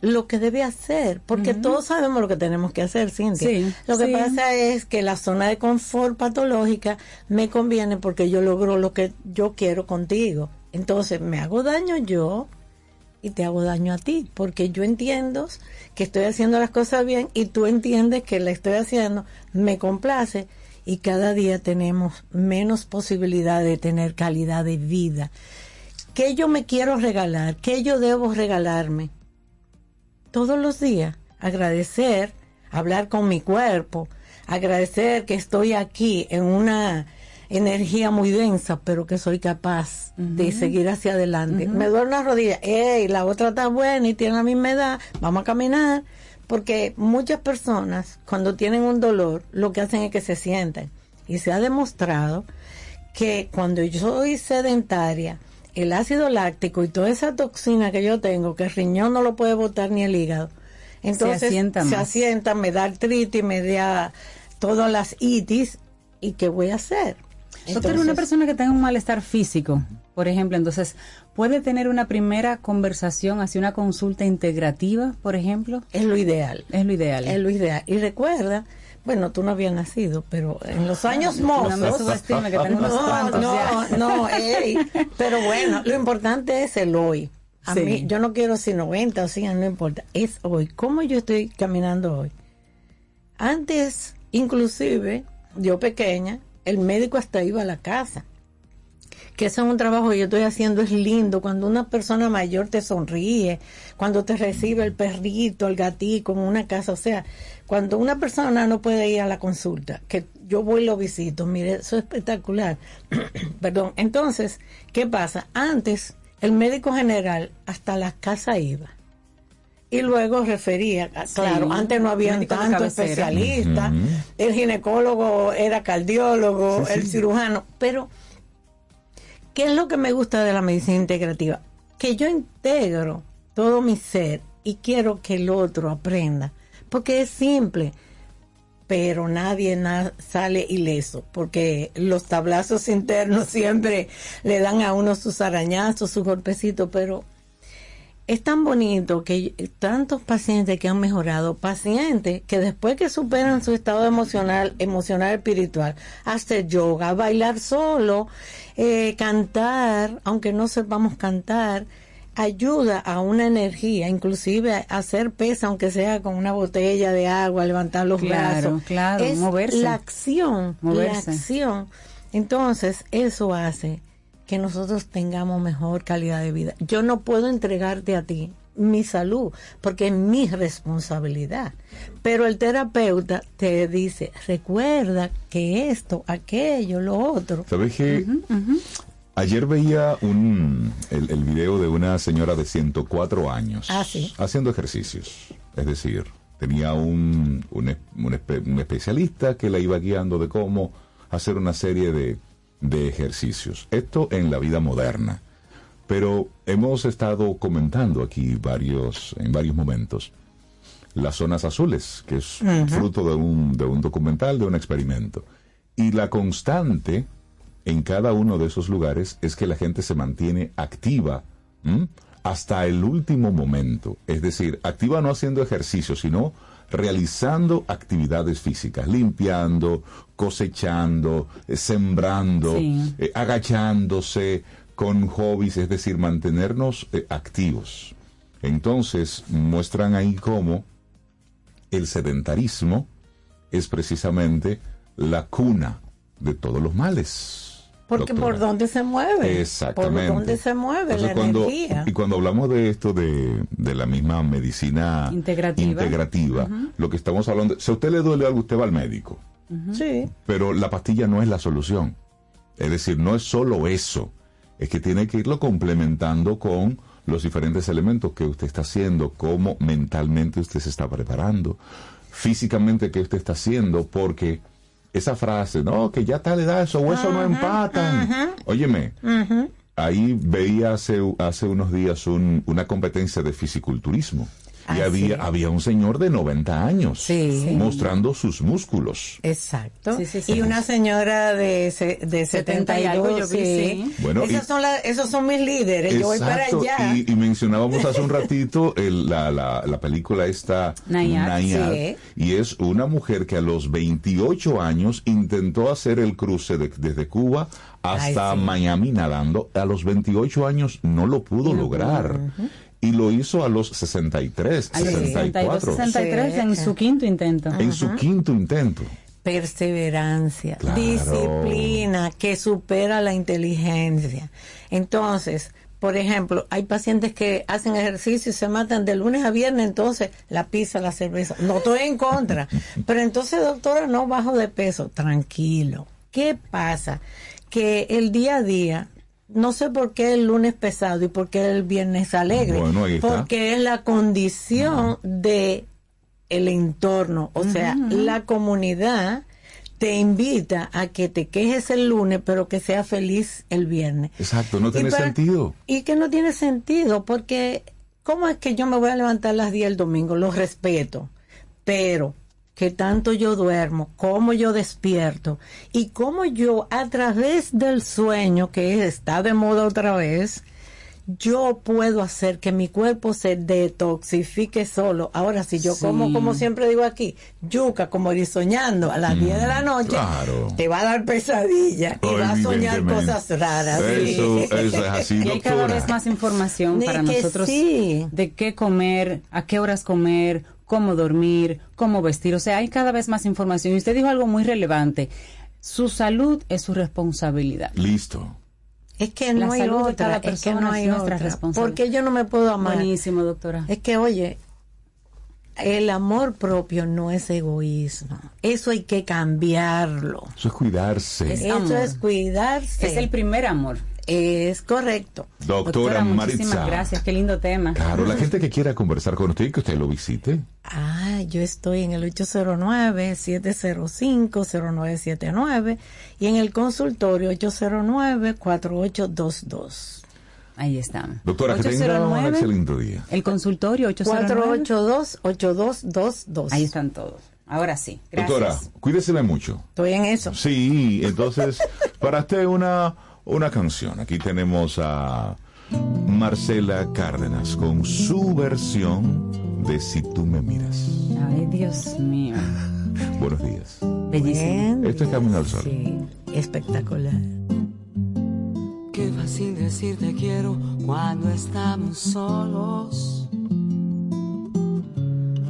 lo que debe hacer, porque todos sabemos lo que tenemos que hacer, Cintia. Sí, lo que sí. pasa es que la zona de confort patológica me conviene porque yo logro lo que yo quiero contigo. Entonces me hago daño yo y te hago daño a ti, porque yo entiendo que estoy haciendo las cosas bien y tú entiendes que la estoy haciendo, me complace y cada día tenemos menos posibilidad de tener calidad de vida. ¿Qué yo me quiero regalar? ¿Qué yo debo regalarme? Todos los días, agradecer, hablar con mi cuerpo, agradecer que estoy aquí en una energía muy densa, pero que soy capaz de seguir hacia adelante. Me duele una rodilla, ¡ey! La otra está buena y tiene la misma edad, vamos a caminar. Porque muchas personas, cuando tienen un dolor, lo que hacen es que se sienten. Y se ha demostrado que cuando yo soy sedentaria, el ácido láctico y toda esa toxina que yo tengo, que el riñón no lo puede botar ni el hígado, entonces asienta se asienta, me da artritis, me da todas las itis, ¿y qué voy a hacer? Doctor, una persona que tenga un malestar físico, por ejemplo, entonces, ¿puede tener una primera conversación, hacia una consulta integrativa, por ejemplo? Es lo ideal. Es lo ideal. Es lo ideal. Y recuerda, bueno, tú no habías nacido, pero en los años no mozos... me subestime, que tengo unos no, cuantos no, no, ey, pero bueno, lo importante es el hoy. A Sí. mí, yo no quiero si 90 o 100, no importa, es hoy. ¿Cómo yo estoy caminando hoy? Antes, inclusive, yo pequeña, el médico hasta iba a la casa. Que ese es un trabajo que yo estoy haciendo, es lindo. Cuando una persona mayor te sonríe, cuando te recibe el perrito, el gatito en una casa. O sea, cuando una persona no puede ir a la consulta, que yo voy y lo visito, mire, eso es espectacular. [clears throat] Perdón. Entonces, ¿qué pasa? Antes, el médico general hasta la casa iba. Y luego refería, ah, claro, antes no había médico de tanto cabecera. especialista, el ginecólogo era cardiólogo, el cirujano, pero ¿qué es lo que me gusta de la medicina integrativa? Que yo integro todo mi ser y quiero que el otro aprenda, porque es simple, pero nadie na- sale ileso, porque los tablazos [laughs] internos siempre le dan a uno sus arañazos, sus golpecitos, pero es tan bonito que tantos pacientes que han mejorado, pacientes que después que superan su estado emocional, emocional, espiritual, hacer yoga, bailar solo, eh, cantar, aunque no sepamos cantar, ayuda a una energía, inclusive a hacer pesa, aunque sea con una botella de agua, levantar los Claro, brazos. claro, es moverse. La acción, Moverse. la acción. Entonces, eso hace que nosotros tengamos mejor calidad de vida. Yo no puedo entregarte a ti mi salud, porque es mi responsabilidad. Pero el terapeuta te dice, recuerda que esto, aquello, lo otro. ¿Sabes que Ayer veía un, el, el video de una señora de 104 años Ah, sí. haciendo ejercicios. Es decir, tenía un, un, un especialista que la iba guiando de cómo hacer una serie de, de ejercicios. Esto en la vida moderna. Pero hemos estado comentando aquí varios, en varios momentos las zonas azules, que es fruto de un, de un documental, de un experimento. Y la constante en cada uno de esos lugares es que la gente se mantiene activa ¿m? hasta el último momento. Es decir, activa no haciendo ejercicio, sino realizando actividades físicas, limpiando, cosechando, eh, sembrando, Sí. eh, agachándose con hobbies, es decir, mantenernos eh, activos. Entonces, muestran ahí cómo el sedentarismo es precisamente la cuna de todos los males. Porque doctora. por dónde se mueve. Exactamente. Por dónde se mueve Entonces, la cuando, energía. Y cuando hablamos de esto de, de la misma medicina Integrativa. lo que estamos hablando, si a usted le duele algo, usted va al médico, Sí. pero la pastilla no es la solución. Es decir, no es solo eso, es que tiene que irlo complementando con los diferentes elementos que usted está haciendo, cómo mentalmente usted se está preparando, físicamente qué usted está haciendo, porque esa frase, no, que ya tal edad esos huesos no empatan. Óyeme, Ujú. ahí veía hace, hace unos días un- una competencia de fisiculturismo. Y había, había un señor de 90 años Sí. mostrando sus músculos. Exacto. Sí, sí, sí. y una señora de, se- de 70 y algo, 72, yo vi, sí. sí. Bueno, Esas y- son la- esos son mis líderes. Yo voy para allá. Y, y mencionábamos hace un ratito el- la, la, la película esta sí. y es una mujer que a los 28 años intentó hacer el cruce de- desde Cuba hasta Ay, sí. Miami nadando. A los 28 años no lo pudo lograr. Y lo hizo a los 63, A los 62, 64. 63 en Sí. su quinto intento. En su quinto intento. perseverancia, Claro. disciplina que supera la inteligencia. Entonces, por ejemplo, hay pacientes que hacen ejercicio y se matan de lunes a viernes, entonces la pizza, la cerveza. No estoy en contra. [laughs] Pero entonces, doctora, no bajo de peso. Tranquilo. ¿Qué pasa? Que el día a día, no sé por qué el lunes pesado y por qué el viernes alegre. Bueno, ahí está. Porque es la condición de el entorno, o sea, la comunidad te invita a que te quejes el lunes, pero que sea feliz el viernes. Exacto, no Y tiene para- sentido. Y que no tiene sentido, porque ¿cómo es que yo me voy a levantar a las 10 el domingo? Lo respeto, pero que tanto yo duermo, cómo yo despierto y cómo yo a través del sueño, que está de moda otra vez, yo puedo hacer que mi cuerpo se detoxifique solo. Ahora, si yo Sí. como, como siempre digo aquí, yuca, como ir soñando a las 10 de la noche, claro. te va a dar pesadilla y vas a soñar cosas raras. sí. Eso, eso es así, [laughs] Y hay cada vez más información De para nosotros sí. de qué comer, a qué horas comer, cómo dormir, cómo vestir. O sea, hay cada vez más información. Y usted dijo algo muy relevante. Su salud es su responsabilidad. Listo. Es que La no hay salud de otra, cada es que persona no hay nuestra otra. responsabilidad. Porque yo no me puedo amar. Buenísimo, doctora. Es que, oye, el amor propio no es egoísmo. Eso hay que cambiarlo. Eso es cuidarse. Es Eso amor. es cuidarse. Es el primer amor. Es correcto. Doctora, muchísimas Maritza. gracias. Qué lindo tema. Claro, la gente que quiera conversar con usted y que usted lo visite. Ah, yo estoy en el 809-705-0979 y en el consultorio 809-4822. Ahí estamos. Doctora, que tenga un 809, excelente día. El consultorio 809. 482-8222. Ahí están todos. Ahora sí. Gracias. Doctora, cuídesela mucho. Estoy en eso. Sí, entonces, [laughs] para usted una, una canción. Aquí tenemos a Marcela Cárdenas con su versión de Si tú me miras. Ay, Dios mío. Buenos días. Bellísimo. Esto es Camino al Sol. Sí, espectacular. Qué fácil decir te quiero cuando estamos solos.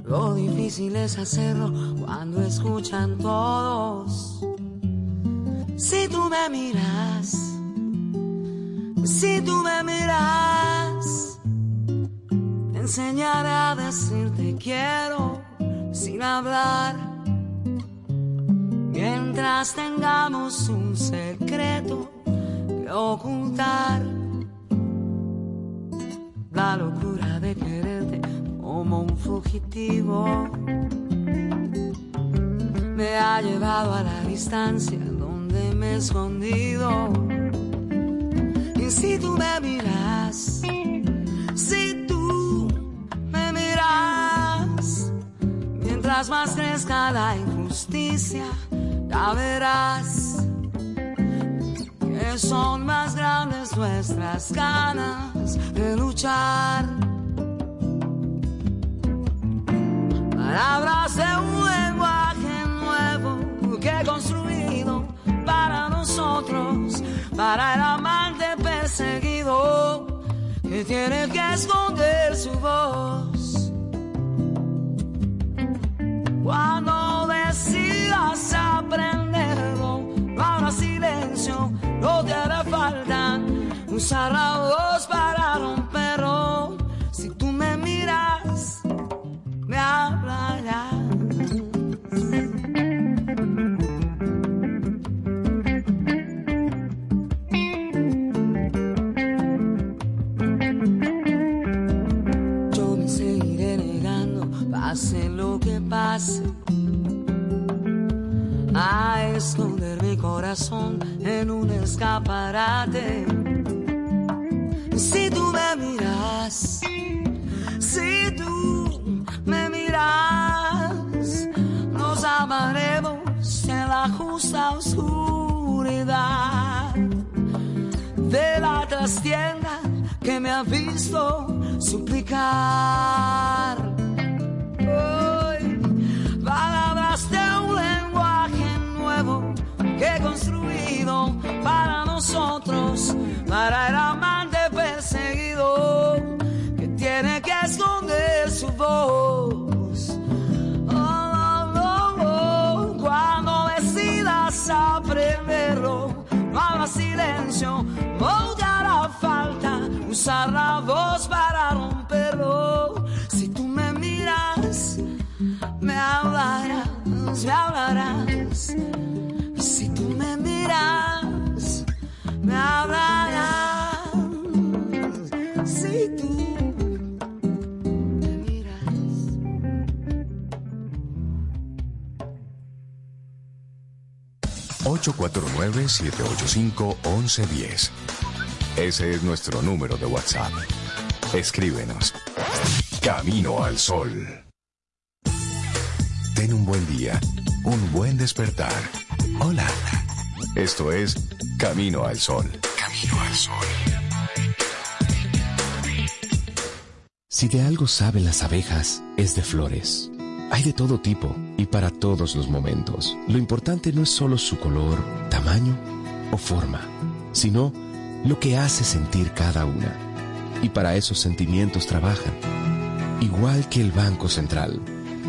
Lo difícil es hacerlo cuando escuchan todos. Si tú me miras, si tú me miras, te enseñaré a decirte quiero sin hablar. Mientras tengamos un secreto que ocultar, la locura de quererte como un fugitivo me ha llevado a la distancia donde me he escondido. Si tú me miras, si tú me miras, mientras más crezca la injusticia, ya verás que son más grandes nuestras ganas de luchar. Palabras de un lenguaje nuevo que para para el amante perseguido que tiene que esconder su voz. Cuando decidas aprenderlo, no habrá silencio, no te hará falta usar la voz para romperlo. Si tú me miras, me hablarás. A esconder mi corazón en un escaparate. Si tú me miras, si tú me miras, nos amaremos en la justa oscuridad de la trastienda que me ha visto suplicar. Palabras de un lenguaje nuevo que construido para nosotros, para el amante perseguido que tiene que esconder su voz. Oh, oh, oh, Cuando decidas aprenderlo, no haga silencio, no hará falta usar la voz para romperlo. Hablarás, me hablarás. Si tú me miras, me hablarás. Si tú me miras. 849-785-1110. Ese es nuestro número de WhatsApp. Escríbenos. Camino al Sol. Ten un buen día, un buen despertar. Hola. Esto es Camino al Sol. Camino al Sol. Si de algo saben las abejas, es de flores. Hay de todo tipo y para todos los momentos. Lo importante no es solo su color, tamaño o forma, sino lo que hace sentir cada una. Y para esos sentimientos trabajan. Igual que el Banco Central,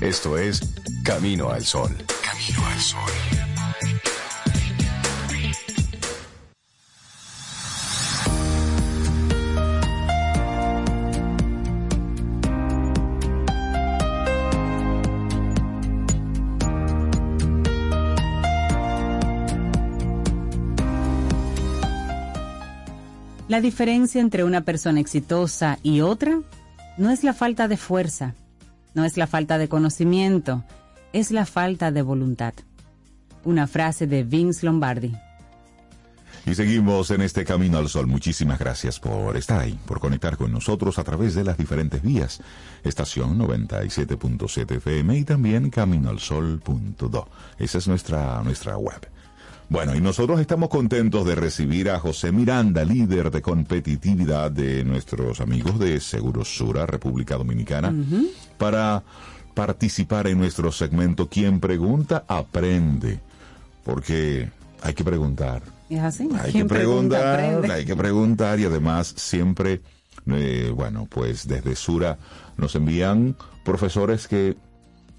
Esto es Camino al Sol. Camino al Sol. La diferencia entre una persona exitosa y otra no es la falta de fuerza, no es la falta de conocimiento, es la falta de voluntad. Una frase de Vince Lombardi. Y seguimos en este camino al sol. Muchísimas gracias por estar ahí, por conectar con nosotros a través de las diferentes vías. Estación 97.7 FM y también caminoalsol.do. Esa es nuestra, nuestra web. Bueno, y nosotros estamos contentos de recibir a José Miranda, líder de competitividad de nuestros amigos de Segurosura, República Dominicana, para participar en nuestro segmento Quien pregunta, aprende. Porque hay que preguntar. Es así. Hay que pregunta, preguntar, hay que preguntar y además siempre, eh, bueno, pues desde Sura nos envían profesores que,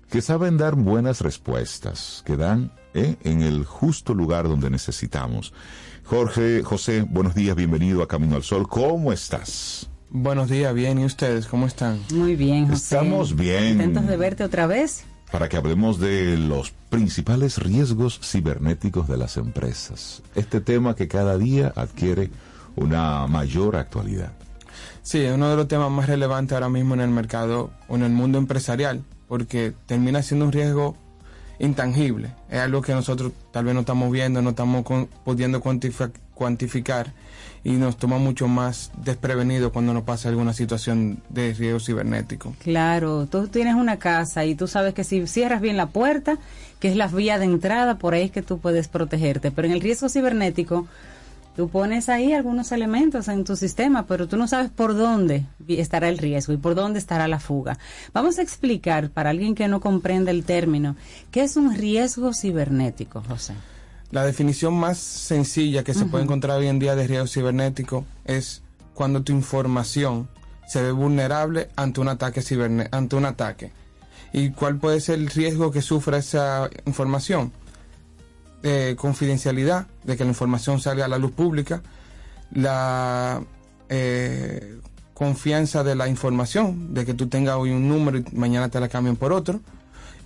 que saben dar buenas respuestas, que dan eh, en el justo lugar donde necesitamos. Jorge, José, buenos días, bienvenido a Camino al Sol. ¿Cómo estás? Buenos días, bien, ¿y ustedes cómo están? Muy bien, José. Estamos bien. Contentos de verte otra vez. Para que hablemos de los principales riesgos cibernéticos de las empresas. Este tema que cada día adquiere una mayor actualidad. Sí, es uno de los temas más relevantes ahora mismo en el mercado o en el mundo empresarial, porque termina siendo un riesgo intangible. Es algo que nosotros tal vez no estamos viendo, no estamos pudiendo cuantificar y nos toma mucho más desprevenido cuando nos pasa alguna situación de riesgo cibernético. Claro, tú tienes una casa y tú sabes que si cierras bien la puerta, que es la vía de entrada, por ahí es que tú puedes protegerte. Pero en el riesgo cibernético, tú pones ahí algunos elementos en tu sistema, pero tú no sabes por dónde estará el riesgo y por dónde estará la fuga. Vamos a explicar para alguien que no comprende el término, ¿qué es un riesgo cibernético, José? La definición más sencilla que se puede encontrar hoy en día de riesgo cibernético es cuando tu información se ve vulnerable ante un ataque ante un ataque. ¿Y cuál puede ser el riesgo que sufra esa información? Eh, confidencialidad, de que la información salga a la luz pública, la eh, confianza de la información, de que tú tengas hoy un número y mañana te la cambian por otro,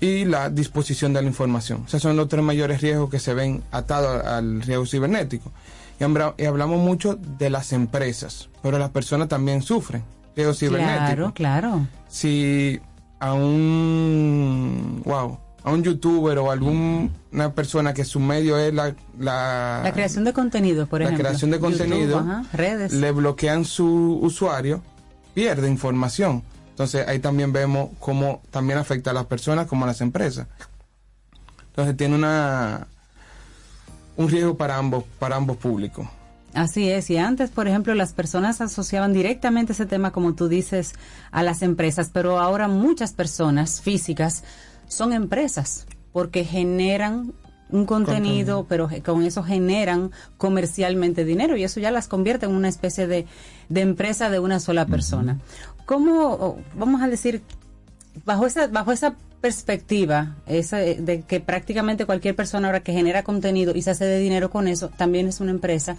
y la disposición de la información. Esos son los tres mayores riesgos que se ven atados al riesgo cibernético. Y hablamos mucho de las empresas, pero las personas también sufren riesgo cibernético Claro, claro. si a un wow a un youtuber o alguna persona que su medio es la la, La creación de contenido, por la ejemplo. creación de YouTube, contenido ajá, redes. le bloquean su usuario pierde información entonces ahí también vemos cómo también afecta a las personas como a las empresas entonces tiene una un riesgo para ambos para ambos públicos Así es, y antes, por ejemplo, las personas asociaban directamente ese tema, como tú dices, a las empresas, pero ahora muchas personas físicas son empresas porque generan un contenido, Contenido. pero con eso generan comercialmente dinero y eso ya las convierte en una especie de, de empresa de una sola persona. ¿Cómo, o, vamos a decir, bajo esa, bajo esa perspectiva, esa de que prácticamente cualquier persona ahora que genera contenido y se hace de dinero con eso, también es una empresa,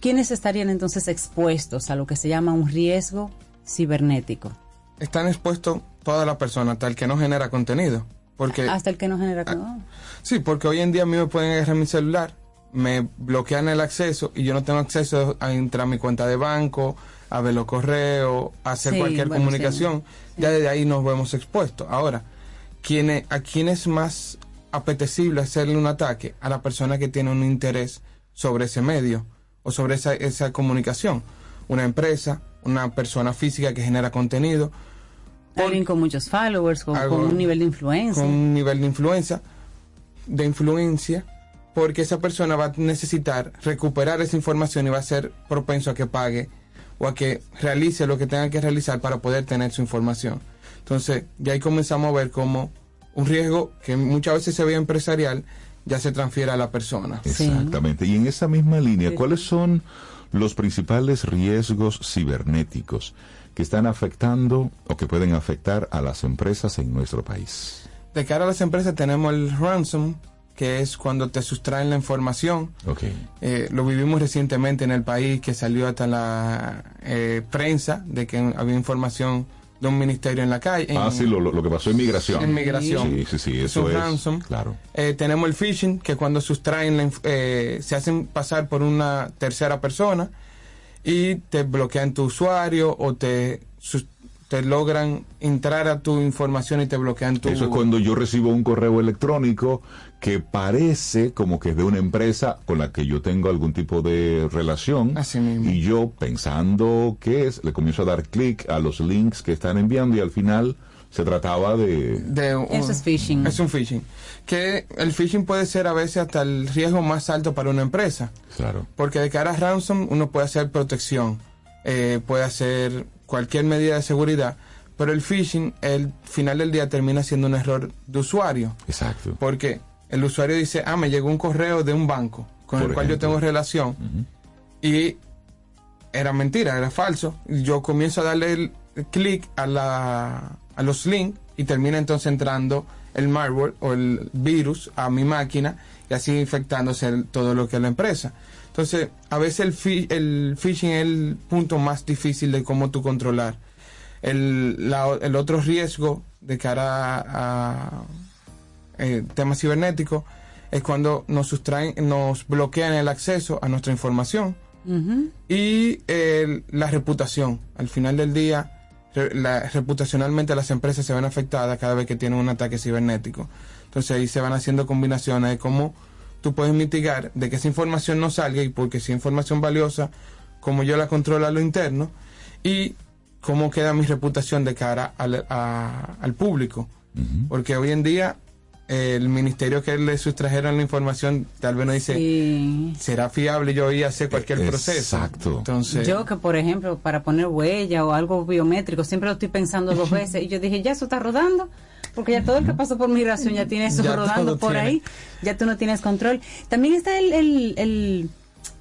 ¿quiénes estarían entonces expuestos a lo que se llama un riesgo cibernético? están expuestos todas las personas el que no genera contenido porque Hasta el que no genera contenido. Sí, porque hoy en día a mí me pueden agarrar mi celular, me bloquean el acceso y yo no tengo acceso a entrar a mi cuenta de banco, a ver los correos, a hacer Sí, cualquier bueno, comunicación. Ya desde ahí nos vemos expuestos. Ahora, ¿quién es- ¿a quién es más apetecible hacerle un ataque? A la persona que tiene un interés sobre ese medio o sobre esa, esa comunicación. Una empresa, una persona física que genera contenido, Alguien con muchos followers, con, Algo- con un nivel de influencia. con un nivel de influencia, de influencia, porque esa persona va a necesitar recuperar esa información y va a ser propenso a que pague o a que realice lo que tenga que realizar para poder tener su información. Entonces, ya ahí comenzamos a ver cómo un riesgo que muchas veces se ve empresarial ya se transfiere a la persona. Exactamente. Y en esa misma línea, ¿cuáles son los principales riesgos cibernéticos que están afectando o que pueden afectar a las empresas en nuestro país? De cara a las empresas tenemos el ransom, que es cuando te sustraen la información. Ok. Eh, lo vivimos recientemente en el país, que salió hasta la eh, prensa de que había información de un ministerio en la calle. ah, en- sí, lo, lo- que pasó en migración. En migración. Sí, sí, sí, Es eso un es. ransom. Claro. Eh, tenemos el phishing, que cuando sustraen, la eh, se hacen pasar por una tercera persona y te bloquean tu usuario o te, te logran entrar a tu información y te bloquean tu... Eso es cuando yo recibo un correo electrónico que parece como que es de una empresa con la que yo tengo algún tipo de relación. Y yo, pensando que es, le comienzo a dar clic a los links que están enviando y al final se trataba de... de un- Eso es phishing. Es un phishing. Que el phishing puede ser a veces hasta el riesgo más alto para una empresa. Claro. Porque de cara a ransom uno puede hacer protección, eh, puede hacer cualquier medida de seguridad, pero el phishing, el final del día termina siendo un error de usuario. Exacto. Porque el usuario dice, ah, me llegó un correo de un banco con Por el cual yo tengo relación y era mentira, era falso. Yo comienzo a darle el clic a, la, a los links y termina entonces entrando el malware o el virus a mi máquina y así infectándose el- todo lo que es la empresa. Entonces, a veces el, fi- el phishing es el punto más difícil de cómo tú controlar. El, la- el otro riesgo de cara a, eh, temas cibernéticos es cuando nos sustraen, nos bloquean el acceso a nuestra información y eh, la reputación. Al final del día, la- reputacionalmente las empresas se ven afectadas cada vez que tienen un ataque cibernético. Entonces ahí se van haciendo combinaciones de cómo tú puedes mitigar de que esa información no salga y porque si es información valiosa, como yo la controlo a lo interno y cómo queda mi reputación de cara al, a- al público. Porque hoy en día el ministerio que le sustrajeron la información tal vez no dice será fiable yo voy a hacer cualquier proceso. Exacto. Entonces, Yo que, por ejemplo, para poner huella o algo biométrico, siempre lo estoy pensando dos [laughs] veces. Y yo dije, ya eso está rodando, porque ya todo el que pasó por migración ya tiene eso Ya rodando por tiene. ahí. Ya tú no tienes control. También está el, el, el,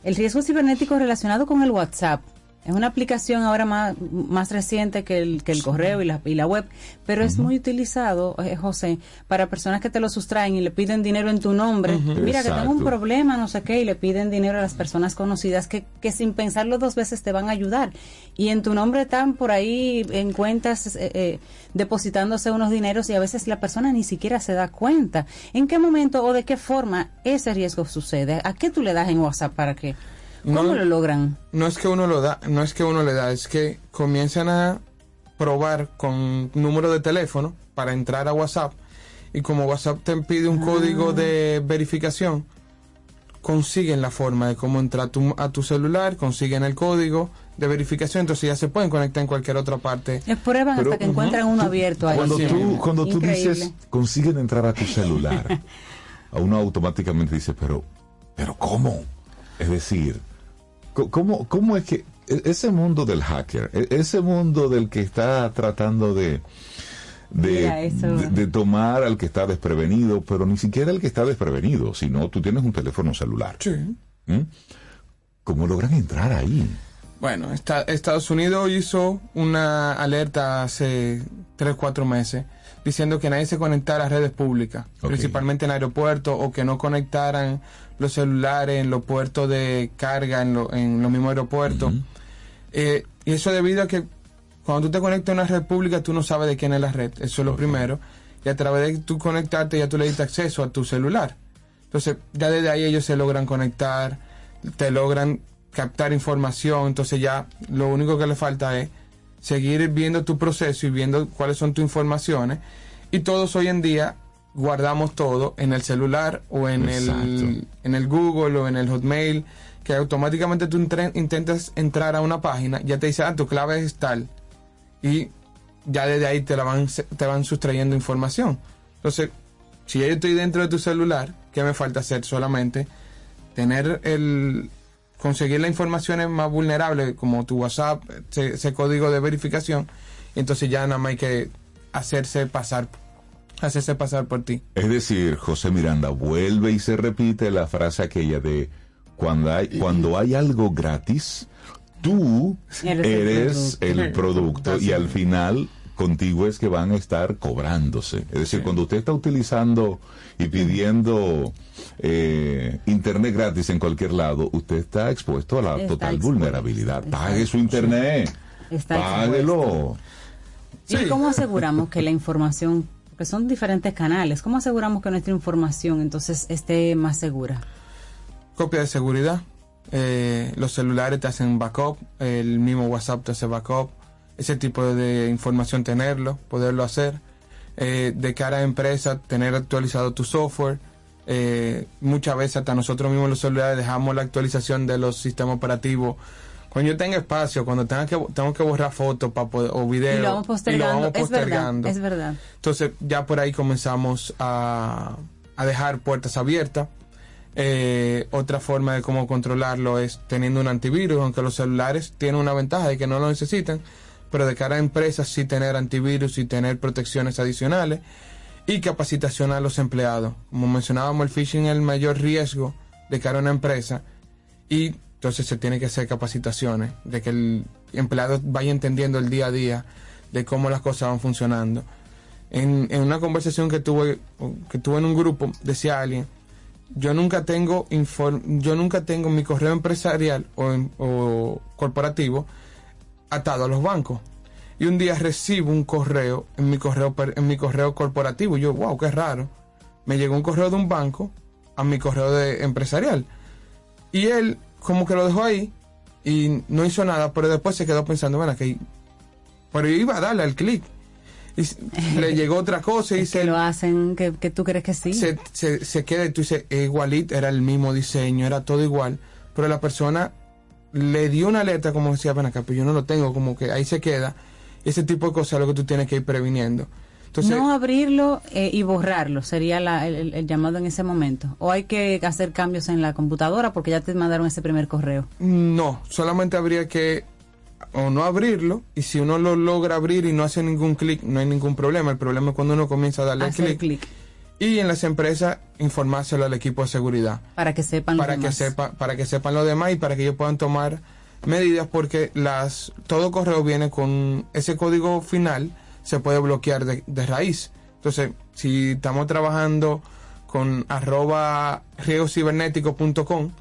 el riesgo cibernético relacionado con el WhatsApp. Es una aplicación ahora más, más reciente que el, que el correo y la, y la web, pero es muy utilizado, eh, José, para personas que te lo sustraen y le piden dinero en tu nombre. Mira que tengo un problema, no sé qué, y le piden dinero a las personas conocidas que, que sin pensarlo dos veces te van a ayudar. Y en tu nombre están por ahí en cuentas eh, eh, depositándose unos dineros y a veces la persona ni siquiera se da cuenta. ¿En qué momento o de qué forma ese riesgo sucede? ¿A qué tú le das en WhatsApp para que... ¿Cómo No- lo logran? No es que uno lo da, no es que uno le da, es que comienzan a probar con número de teléfono para entrar a WhatsApp y como WhatsApp te pide un código de verificación, consiguen la forma de cómo entrar tu- a tu celular, consiguen el código de verificación, entonces ya se pueden conectar en cualquier otra parte. Es prueban Pero, hasta que encuentran uno abierto ahí. Cuando Sí. tú, cuando tú dices, consiguen entrar a tu [laughs] celular, a uno automáticamente dice, pero, pero ¿cómo? Es decir, ¿cómo, cómo es que e- ese mundo del hacker, e- ese mundo del que está tratando de, de, Mira, eso- de- de tomar al que está desprevenido, pero ni siquiera el que está desprevenido, sino tú tienes un teléfono celular. Sí. ¿Mm? ¿Cómo logran entrar ahí? Bueno, esta- Estados Unidos hizo una alerta hace 3, 4 meses diciendo que nadie se conectara a redes públicas, principalmente en aeropuertos, o que no conectaran los celulares en los puertos de carga, en, lo- en los mismos aeropuertos. Eh, y eso debido a que cuando tú te conectas a una red pública, tú no sabes de quién es la red, eso es lo primero. Y a través de tú conectarte, ya tú le diste acceso a tu celular. Entonces, ya desde ahí ellos se logran conectar, te logran captar información, entonces ya lo único que le falta es seguir viendo tu proceso y viendo cuáles son tus informaciones. Y todos hoy en día guardamos todo en el celular o en el, en el Google o en el Hotmail, que automáticamente tú intentas entrar a una página, ya te dice, ah, tu clave es tal. Y ya desde ahí te, la van, te van sustrayendo información. Entonces, si yo estoy dentro de tu celular, ¿qué me falta hacer? Solamente tener el conseguir las informaciones más vulnerables como tu WhatsApp, ese, ese código de verificación, entonces ya nada más hay que hacerse pasar hacerse pasar por ti. Es decir, José Miranda vuelve y se repite la frase aquella de cuando hay, cuando hay algo gratis, tú Eres el eres el producto. producto y al final contigo es que van a estar cobrándose. Es decir, cuando usted está utilizando y pidiendo eh, internet gratis en cualquier lado, usted está expuesto a la Está total expuesto. vulnerabilidad. Está Pague su internet. Está Páguelo. ¿Y cómo aseguramos [laughs] que la información, porque son diferentes canales, cómo aseguramos que nuestra información entonces esté más segura? Copia de seguridad. eh, los celulares te hacen backup, el mismo WhatsApp te hace backup, ese tipo de información tenerlo, poderlo hacer. Eh, de cara a empresa, tener actualizado tu software. Eh, muchas veces hasta nosotros mismos los celulares dejamos la actualización de los sistemas operativos. Cuando yo tenga espacio, cuando tenga que, tengo que borrar fotos para poder, o videos, y lo vamos postergando, es verdad, postergando. es verdad. Entonces ya por ahí comenzamos a, a dejar puertas abiertas. Eh, otra forma de cómo controlarlo es teniendo un antivirus, aunque los celulares tienen una ventaja de que no lo necesitan, pero de cara a empresas sí tener antivirus y tener protecciones adicionales y capacitación a los empleados. Como mencionábamos, el phishing es el mayor riesgo de cara a una empresa y entonces se tiene que hacer capacitaciones, de que el empleado vaya entendiendo el día a día de cómo las cosas van funcionando. En, en una conversación que tuve, que tuve en un grupo, decía alguien, yo nunca tengo inform- yo nunca tengo mi correo empresarial o, corporativo atado a los bancos. Y un día recibo un correo en mi correo en mi correo corporativo y yo, wow, qué raro. Me llegó un correo de un banco a mi correo de empresarial. Y él como que lo dejó ahí y no hizo nada, pero después se quedó pensando, bueno, que pero yo iba a darle al clic. Y [laughs] le llegó otra cosa y Es que se lo hacen que, que tú crees que sí. se, se, se queda y tú dices, "Es igualito, era el mismo diseño, era todo igual, pero la persona le dio una letra como decía, ven acá, pero yo no lo tengo, como que ahí se queda. Ese tipo de cosas es lo que tú tienes que ir previniendo. Entonces, no abrirlo eh, y borrarlo sería la- el, el- llamado en ese momento. O hay que hacer cambios en la computadora porque ya te mandaron ese primer correo. no, solamente habría que o no abrirlo, y si uno lo logra abrir y no hace ningún clic, no hay ningún problema. El problema es cuando uno comienza a darle clic. Y en las empresas informárselo al equipo de seguridad. para que sepan lo para que demás. sepa para que sepan lo demás y para que ellos puedan tomar medidas porque las todo correo viene con ese código final se puede bloquear de, de raíz. Entonces, si estamos trabajando con arroba riegocibernético.com,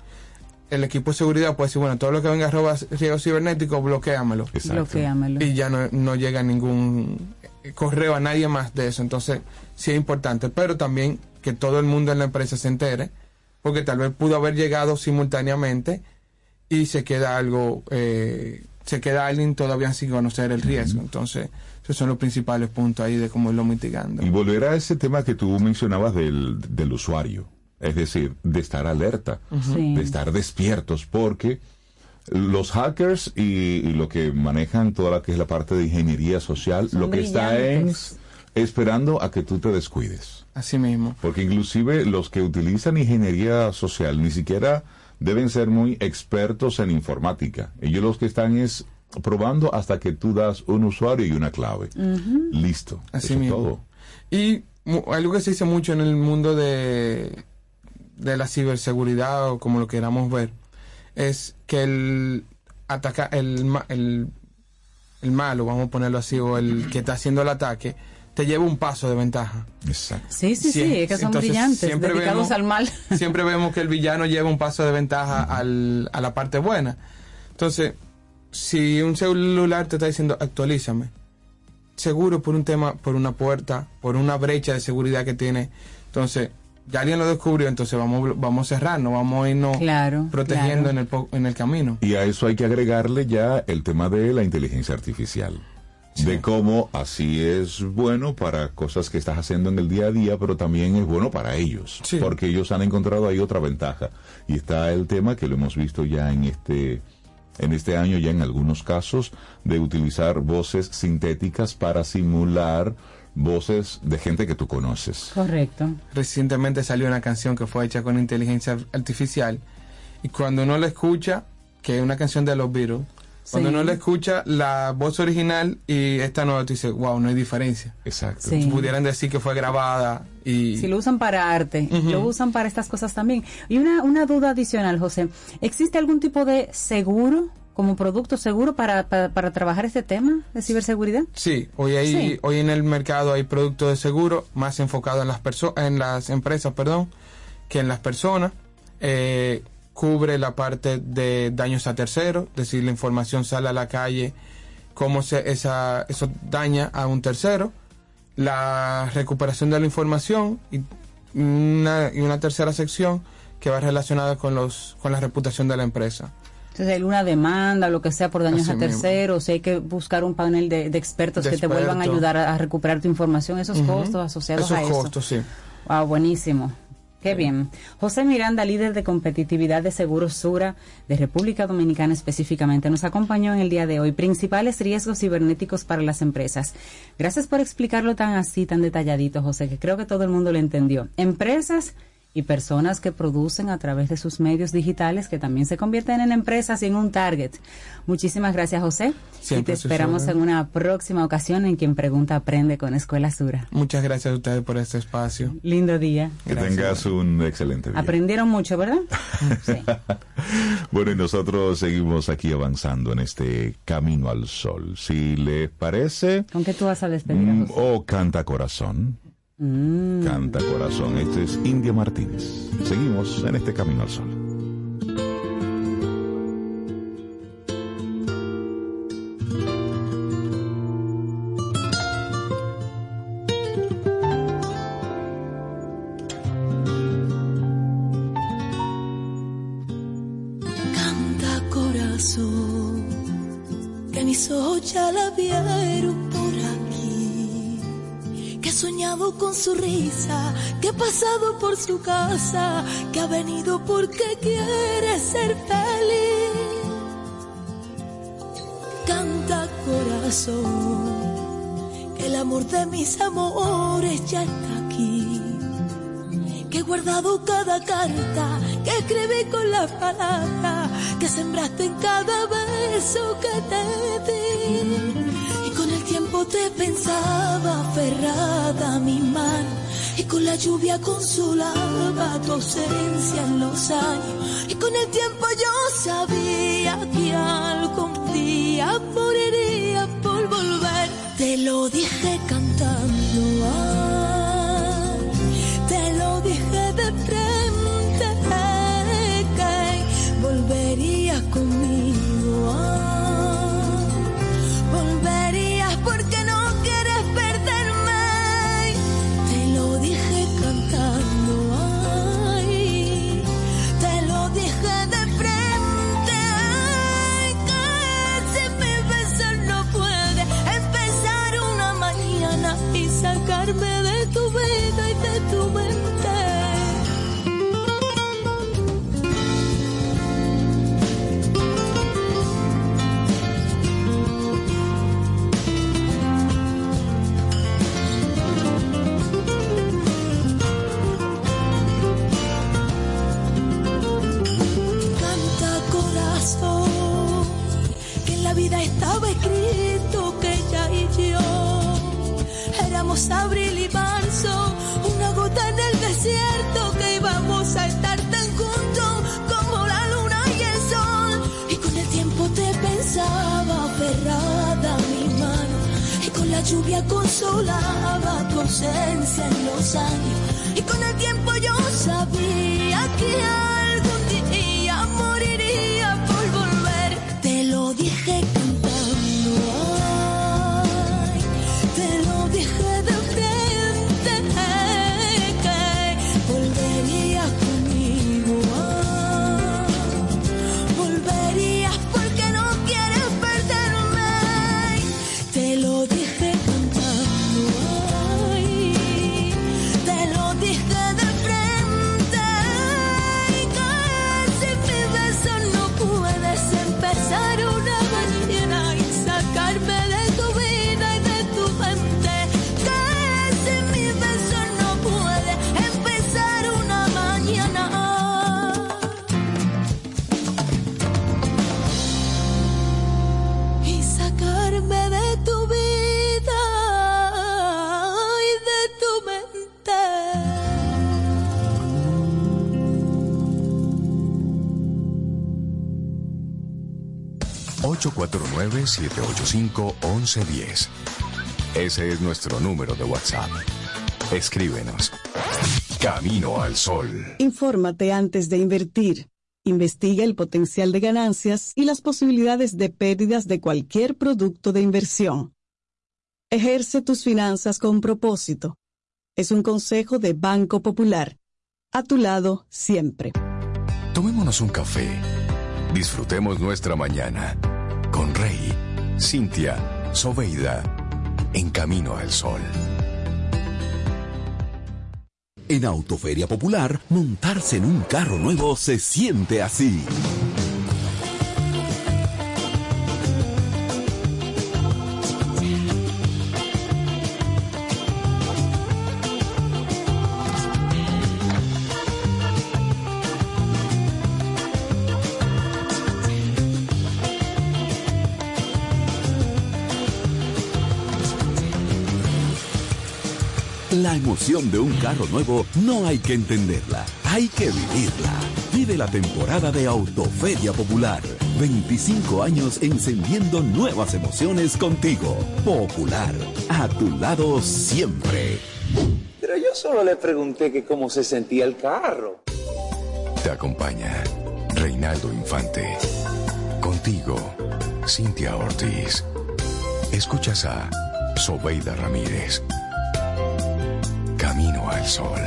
el equipo de seguridad puede decir, bueno, todo lo que venga arroba riego cibernético, bloqueamelo. Bloquéamelo. Y ya no, no llega ningún correo a nadie más de eso. Entonces, sí es importante. Pero también que todo el mundo en la empresa se entere, porque tal vez pudo haber llegado simultáneamente y se queda algo, eh, se queda alguien todavía sin conocer el riesgo. Entonces, esos son los principales puntos ahí de cómo irlo mitigando. Y volver a ese tema que tú mencionabas del, del usuario, es decir, de estar alerta, Sí. de estar despiertos, porque los hackers y, y lo que manejan toda la que es la parte de ingeniería social, Son lo que está es esperando a que tú te descuides. Así mismo. Porque inclusive los que utilizan ingeniería social ni siquiera deben ser muy expertos en informática. Ellos los que están es probando hasta que tú das un usuario y una clave. Listo. Así Eso mismo. todo. Y mu- algo que se dice mucho en el mundo de, de la ciberseguridad o como lo queramos ver, es que el ataca el, el, el malo, vamos a ponerlo así, o el que está haciendo el ataque, te lleva un paso de ventaja. Exacto. Sí, sí, sí, es que son entonces, brillantes, siempre dedicados vemos- al mal. [laughs] Siempre vemos que el villano lleva un paso de ventaja al, a la parte buena. Entonces, si un celular te está diciendo actualízame, seguro por un tema, por una puerta, por una brecha de seguridad que tiene, entonces ya alguien lo descubrió, entonces vamos, vamos a cerrarnos, vamos a irnos Claro, protegiendo claro. en el, po- en el camino. Y a eso hay que agregarle ya el tema de la inteligencia artificial. De cómo así es bueno para cosas que estás haciendo en el día a día, pero también es bueno para ellos. Sí. Porque ellos han encontrado ahí otra ventaja. Y está el tema que lo hemos visto ya en este, en este año, ya en algunos casos, de utilizar voces sintéticas para simular voces de gente que tú conoces. Correcto. Recientemente salió una canción que fue hecha con inteligencia artificial y cuando uno la escucha, que es una canción de los Beatles, cuando Sí. uno la escucha la voz original y esta nueva, tú dices, wow, no hay diferencia. Exacto. Sí. Pudieran decir que fue grabada y... Si lo usan para arte, lo usan para estas cosas también. Y una, una duda adicional, José. ¿Existe algún tipo de seguro, como producto seguro, para, para, para trabajar este tema de ciberseguridad? Sí, hoy hay, Sí. hoy en el mercado hay productos de seguro más enfocados en las perso- en las empresas, perdón, que en las personas. Eh, cubre la parte de daños a terceros, es decir, la información sale a la calle, cómo se, esa, eso daña a un tercero, la recuperación de la información y una, y una tercera sección que va relacionada con los con la reputación de la empresa. Entonces, hay una demanda lo que sea por daños Así a mismo. terceros, si hay que buscar un panel de, de expertos De que te vuelvan a ayudar a, a recuperar tu información, esos costos asociados Esos a eso. costos, sí. Wow, buenísimo. Qué bien. José Miranda, líder de competitividad de Seguros Sura de República Dominicana específicamente, nos acompañó en el día de hoy. Principales riesgos cibernéticos para las empresas. Gracias por explicarlo tan así, tan detalladito, José, que creo que todo el mundo lo entendió. Empresas y personas que producen a través de sus medios digitales que también se convierten en empresas y en un target. Muchísimas gracias, José. Siempre y te esperamos en una próxima ocasión en quien pregunta aprende con Escuela Sura. Muchas gracias a ustedes por este espacio. Lindo día. Que tengas un excelente día. Aprendieron mucho, ¿verdad? [laughs] [laughs] Bueno, y nosotros seguimos aquí avanzando en este camino al sol. Si les parece, ¿Con qué tú vas a despedir a mm, José? o canta corazón, Mm. canta corazón. Este es India Martínez. Seguimos en este camino al sol. Canta corazón, que mis ojos ya la vieron con su risa, que he pasado por su casa, que ha venido porque quiere ser feliz. Canta corazón, que el amor de mis amores ya está aquí que he guardado cada carta que escribí con las palabras que sembraste en cada beso que te di tiempo te pensaba aferrada a mi mano y con la lluvia consolaba tu ausencia en los años y con el tiempo yo sabía que algo un día moriría por volver. Te lo dije cantando ah, lluvia consolaba tu ausencia en los años. Y con el tiempo yo sabía que algún día moriría por volver. Te lo dije 849-785-1110. Ese es nuestro número de WhatsApp. Escríbenos. Camino al Sol. Infórmate antes de invertir. Investiga el potencial de ganancias y las posibilidades de pérdidas de cualquier producto de inversión. Ejerce tus finanzas con propósito. Es un consejo de Banco Popular. A tu lado siempre. Tomémonos un café. Disfrutemos nuestra mañana con Rey, Cintia, Soveida, en Camino al Sol. En Autoferia Popular, montarse en un carro nuevo se siente así. La emoción de un carro nuevo no hay que entenderla, hay que vivirla. Vive la temporada de Autoferia Popular. 25 años encendiendo nuevas emociones contigo. Popular, a tu lado siempre. Pero yo solo le pregunté que cómo se sentía el carro. Te acompaña Reinaldo Infante. Contigo, Cintia Ortiz. Escuchas a Sobeida Ramírez. Camino al Sol.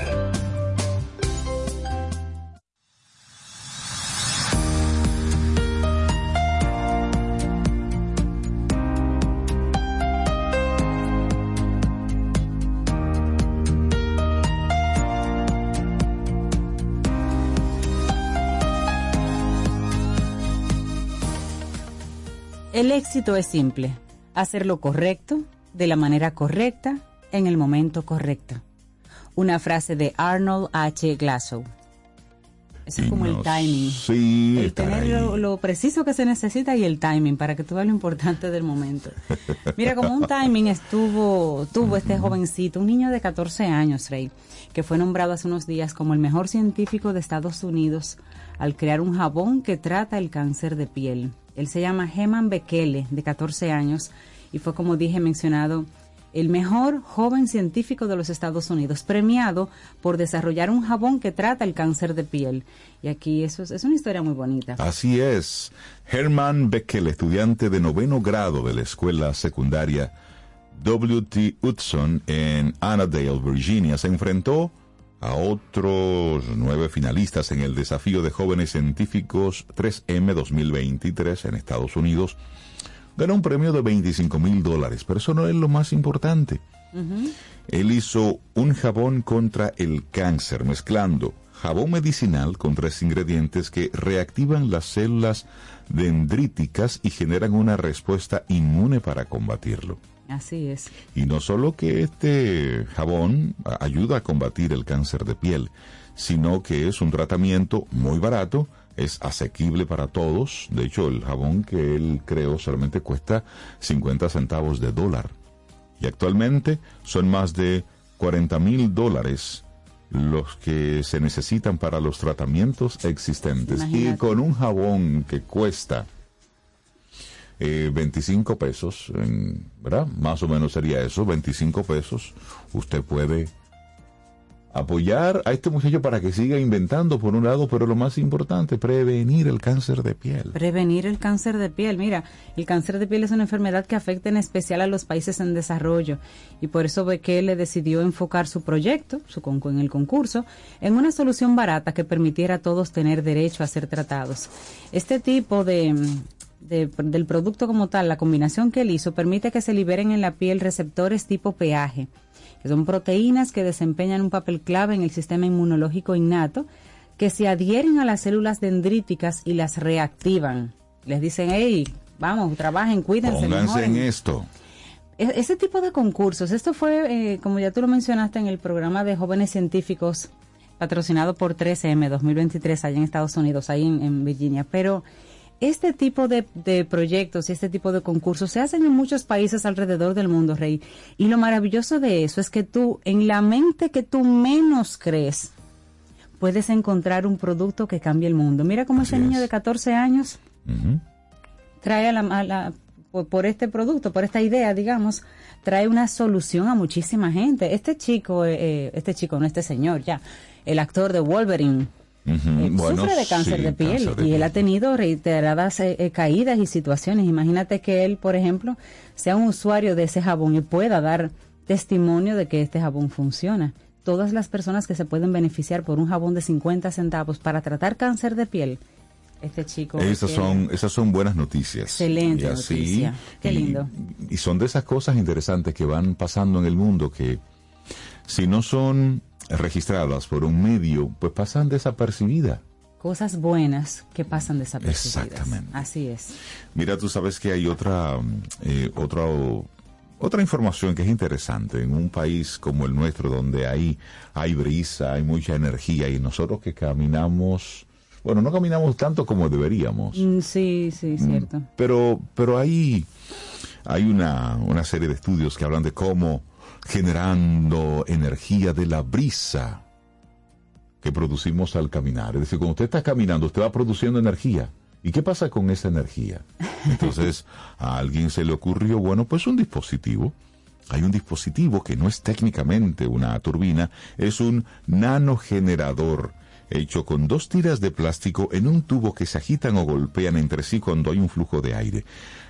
El éxito es simple, hacer lo correcto, de la manera correcta, en el momento correcto. Una frase de Arnold H. Glasgow. Eso es como el timing. Sí, el tener lo preciso que se necesita y el timing para que tú veas lo importante del momento. Mira, como un timing estuvo, tuvo este jovencito, un niño de 14 años, Rey, que fue nombrado hace unos días como el mejor científico de Estados Unidos al crear un jabón que trata el cáncer de piel. Él se llama Heman Bekele, de 14 años, y fue, como dije, mencionado el mejor joven científico de los Estados Unidos, premiado por desarrollar un jabón que trata el cáncer de piel. Y aquí eso es, una historia muy bonita. Así es. Herman Beckel, estudiante de noveno grado de la escuela secundaria W.T. Hudson en Annandale, Virginia, se enfrentó a otros nueve finalistas en el desafío de jóvenes científicos 3M 2023 en Estados Unidos. Ganó un premio de 25 mil dólares, pero eso no es lo más importante. Él hizo un jabón contra el cáncer, mezclando jabón medicinal con tres ingredientes que reactivan las células dendríticas y generan una respuesta inmune para combatirlo. Así es. Y no solo que este jabón ayuda a combatir el cáncer de piel, sino que es un tratamiento muy barato, es asequible para todos. De hecho, el jabón que él creó solamente cuesta 50 centavos de dólar. Y actualmente son más de 40 mil dólares los que se necesitan para los tratamientos existentes. Y con un jabón que cuesta eh, 25 pesos, ¿verdad? Más o menos sería eso, 25 pesos. Usted puede apoyar a este muchacho para que siga inventando por un lado, pero lo más importante, prevenir el cáncer de piel. Prevenir el cáncer de piel. Mira, el cáncer de piel es una enfermedad que afecta en especial a los países en desarrollo y por eso le decidió enfocar su proyecto, su en el concurso, en una solución barata que permitiera a todos tener derecho a ser tratados. Este tipo de del producto como tal, la combinación que él hizo, permite que se liberen en la piel receptores tipo peaje, que son proteínas que desempeñan un papel clave en el sistema inmunológico innato, que se adhieren a las células dendríticas y las reactivan. Les dicen, hey, vamos, trabajen, cuídense. Pónganse en esto. E-, ese tipo de concursos, esto fue, eh, como ya tú lo mencionaste en el programa de jóvenes científicos patrocinado por 3M 2023 allá en Estados Unidos, ahí en Virginia, pero este tipo de, proyectos y este tipo de concursos se hacen en muchos países alrededor del mundo, Rey. Y lo maravilloso de eso es que tú, en la mente que tú menos crees, puedes encontrar un producto que cambie el mundo. Mira cómo ese niño de 14 años trae a la, por, este producto, por esta idea, digamos, trae una solución a muchísima gente. Este chico, eh, eh, este chico, no este señor, ya, el actor de Wolverine, eh, sufre de cáncer de piel y él ha tenido reiteradas eh, eh, caídas y situaciones. Imagínate que él, por ejemplo, sea un usuario de ese jabón y pueda dar testimonio de que este jabón funciona. Todas las personas que se pueden beneficiar por un jabón de 50 centavos para tratar cáncer de piel, este chico. Esas son, esas son buenas noticias. Excelente noticia. Qué lindo. y son de esas cosas interesantes que van pasando en el mundo que si no son registradas por un medio, pues pasan desapercibidas. Cosas buenas que pasan desapercibidas. Exactamente. Así es. Mira, tú sabes que hay otra, eh, otra, otra información que es interesante en un país como el nuestro, donde hay, hay brisa, hay mucha energía y nosotros que caminamos, bueno, no caminamos tanto como deberíamos. Mm, sí, sí, mm, cierto. Pero, pero hay, hay una, una serie de estudios que hablan de cómo generando energía de la brisa que producimos al caminar. Es decir, cuando usted está caminando, usted va produciendo energía. ¿Y qué pasa con esa energía? [laughs] Entonces, a alguien se le ocurrió, bueno, pues un dispositivo. Hay un dispositivo que no es técnicamente una turbina, es un nanogenerador hecho con dos tiras de plástico en un tubo que se agitan o golpean entre sí cuando hay un flujo de aire.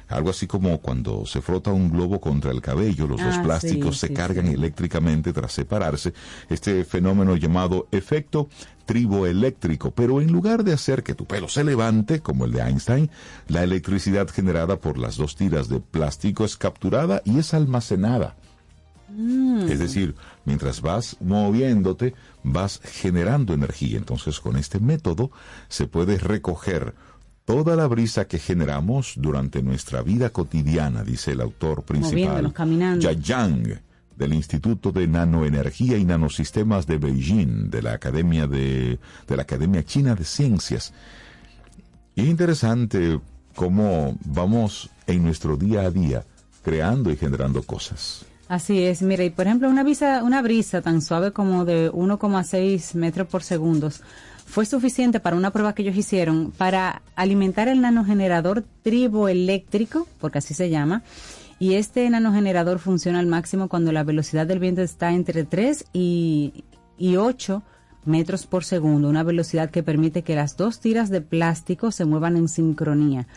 Algo así como cuando se frota un globo contra el cabello, los dos Ah, plásticos sí, se sí, cargan sí. eléctricamente tras separarse. Este fenómeno llamado efecto triboeléctrico. Pero en lugar de hacer que tu pelo se levante, como el de Einstein, la electricidad generada por las dos tiras de plástico es capturada y es almacenada. Mm. Es decir, mientras vas moviéndote, vas generando energía. Entonces, con este método se puede recoger toda la brisa que generamos durante nuestra vida cotidiana, dice el autor principal, Moviéndonos, caminando. Yang, del Instituto de Nanoenergía y Nanosistemas de Beijing, de la Academia de, de la Academia China de Ciencias. Y es interesante cómo vamos en nuestro día a día creando y generando cosas. Así es, mira, y por ejemplo, una brisa, una brisa tan suave como de 1,6 metros por segundo fue suficiente para una prueba que ellos hicieron para alimentar el nanogenerador triboeléctrico, porque así se llama, Y este nanogenerador funciona al máximo cuando la velocidad del viento está entre 3 y, y 8 metros por segundo, una velocidad que permite que las dos tiras de plástico se muevan en sincronía.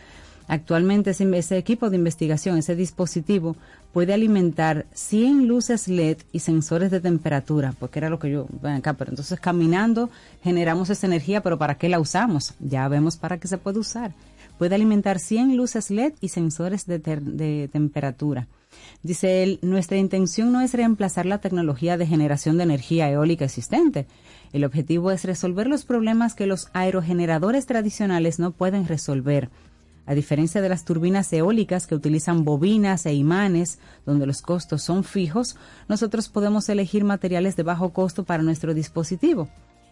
Actualmente ese, equipo de investigación, ese dispositivo, puede alimentar 100 luces LED y sensores de temperatura, porque era lo que yo, ven acá, pero entonces caminando generamos esa energía, pero ¿para qué la usamos? Ya vemos para qué se puede usar. Puede alimentar 100 luces LED y sensores de, ter, de temperatura. Dice él, nuestra intención no es reemplazar la tecnología de generación de energía eólica existente. El objetivo es resolver los problemas que los aerogeneradores tradicionales no pueden resolver. A diferencia de las turbinas eólicas que utilizan bobinas e imanes, donde los costos son fijos, nosotros podemos elegir materiales de bajo costo para nuestro dispositivo.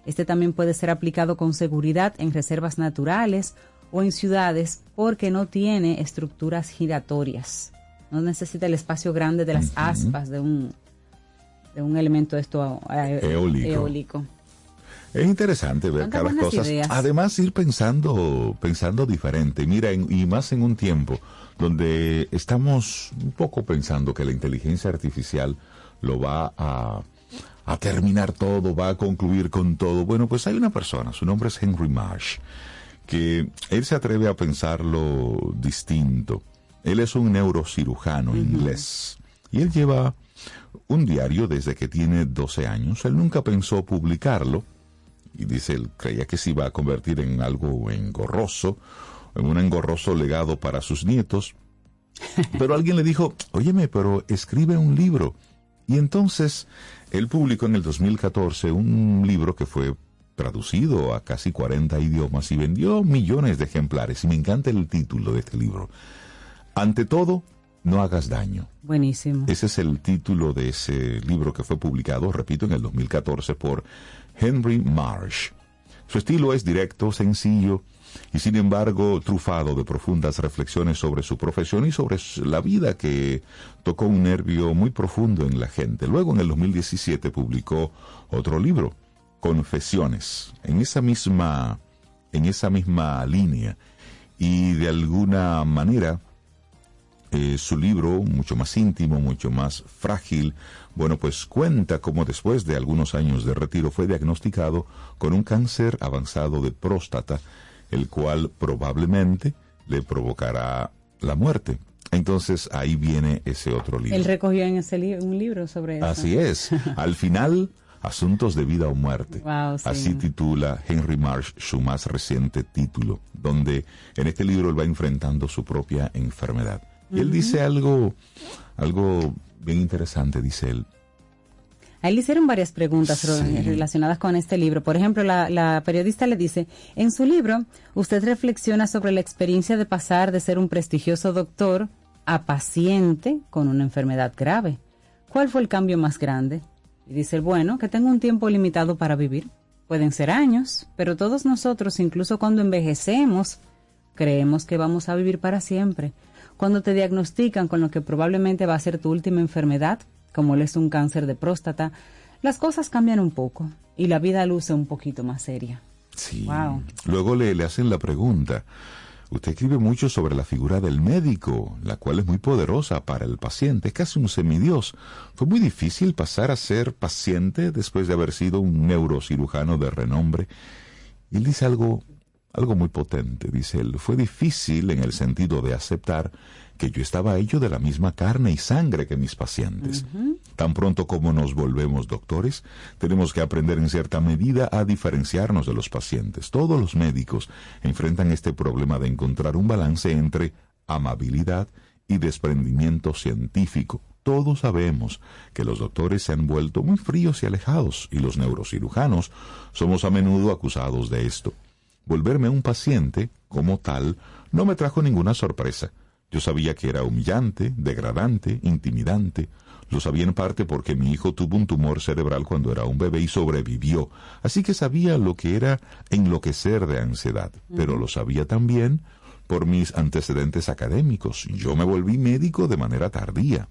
Este también puede ser aplicado con seguridad en reservas naturales o en ciudades porque no tiene estructuras giratorias. No necesita el espacio grande de las aspas de un, de un elemento esto eólico. eólico. Es interesante ver cada cosas. Ideas. Además, ir pensando, pensando diferente. Mira, en, y más en un tiempo donde estamos un poco pensando que la inteligencia artificial lo va a, a terminar todo, va a concluir con todo. Bueno, pues hay una persona, su nombre es Henry Marsh, que él se atreve a pensarlo distinto. Él es un neurocirujano uh -huh. inglés y él lleva un diario desde que tiene 12 años. Él nunca pensó publicarlo y dice él creía que se iba a convertir en algo engorroso, en un engorroso legado para sus nietos. [laughs] Pero alguien le dijo, óyeme, pero escribe un libro. Y entonces él publicó en el 2014 un libro que fue traducido a casi 40 idiomas y vendió millones de ejemplares. Y me encanta el título de este libro. Ante todo, no hagas daño. Buenísimo. Ese es el título de ese libro que fue publicado, repito, en el 2014 por Henry Marsh. Su estilo es directo, sencillo y sin embargo trufado de profundas reflexiones sobre su profesión y sobre la vida que tocó un nervio muy profundo en la gente. Luego en el 2017 publicó otro libro, Confesiones, en esa misma en esa misma línea y de alguna manera eh, su libro, mucho más íntimo, mucho más frágil, bueno, pues cuenta cómo después de algunos años de retiro fue diagnosticado con un cáncer avanzado de próstata, el cual probablemente le provocará la muerte. Entonces ahí viene ese otro libro. Él recogió en ese li un libro sobre eso. Así es. [laughs] Al final, Asuntos de vida o muerte. Wow, sí. Así titula Henry Marsh su más reciente título, donde en este libro él va enfrentando su propia enfermedad. Y él dice algo, algo bien interesante, dice él. A él le hicieron varias preguntas sí. relacionadas con este libro. Por ejemplo, la, la, periodista le dice, en su libro, usted reflexiona sobre la experiencia de pasar de ser un prestigioso doctor a paciente con una enfermedad grave. ¿Cuál fue el cambio más grande? Y dice, bueno, que tengo un tiempo limitado para vivir. Pueden ser años, pero todos nosotros, incluso cuando envejecemos, creemos que vamos a vivir para siempre cuando te diagnostican con lo que probablemente va a ser tu última enfermedad, como es un cáncer de próstata, las cosas cambian un poco y la vida luce un poquito más seria. Sí. Wow. Luego le, le hacen la pregunta. Usted escribe mucho sobre la figura del médico, la cual es muy poderosa para el paciente, es casi un semidios. Fue muy difícil pasar a ser paciente después de haber sido un neurocirujano de renombre. Y él dice algo algo muy potente, dice él. Fue difícil en el sentido de aceptar que yo estaba hecho de la misma carne y sangre que mis pacientes. Uh -huh. Tan pronto como nos volvemos doctores, tenemos que aprender en cierta medida a diferenciarnos de los pacientes. Todos los médicos enfrentan este problema de encontrar un balance entre amabilidad y desprendimiento científico. Todos sabemos que los doctores se han vuelto muy fríos y alejados, y los neurocirujanos somos a menudo acusados de esto. Volverme un paciente, como tal, no me trajo ninguna sorpresa. Yo sabía que era humillante, degradante, intimidante. Lo sabía en parte porque mi hijo tuvo un tumor cerebral cuando era un bebé y sobrevivió. Así que sabía lo que era enloquecer de ansiedad. Pero lo sabía también por mis antecedentes académicos. Yo me volví médico de manera tardía.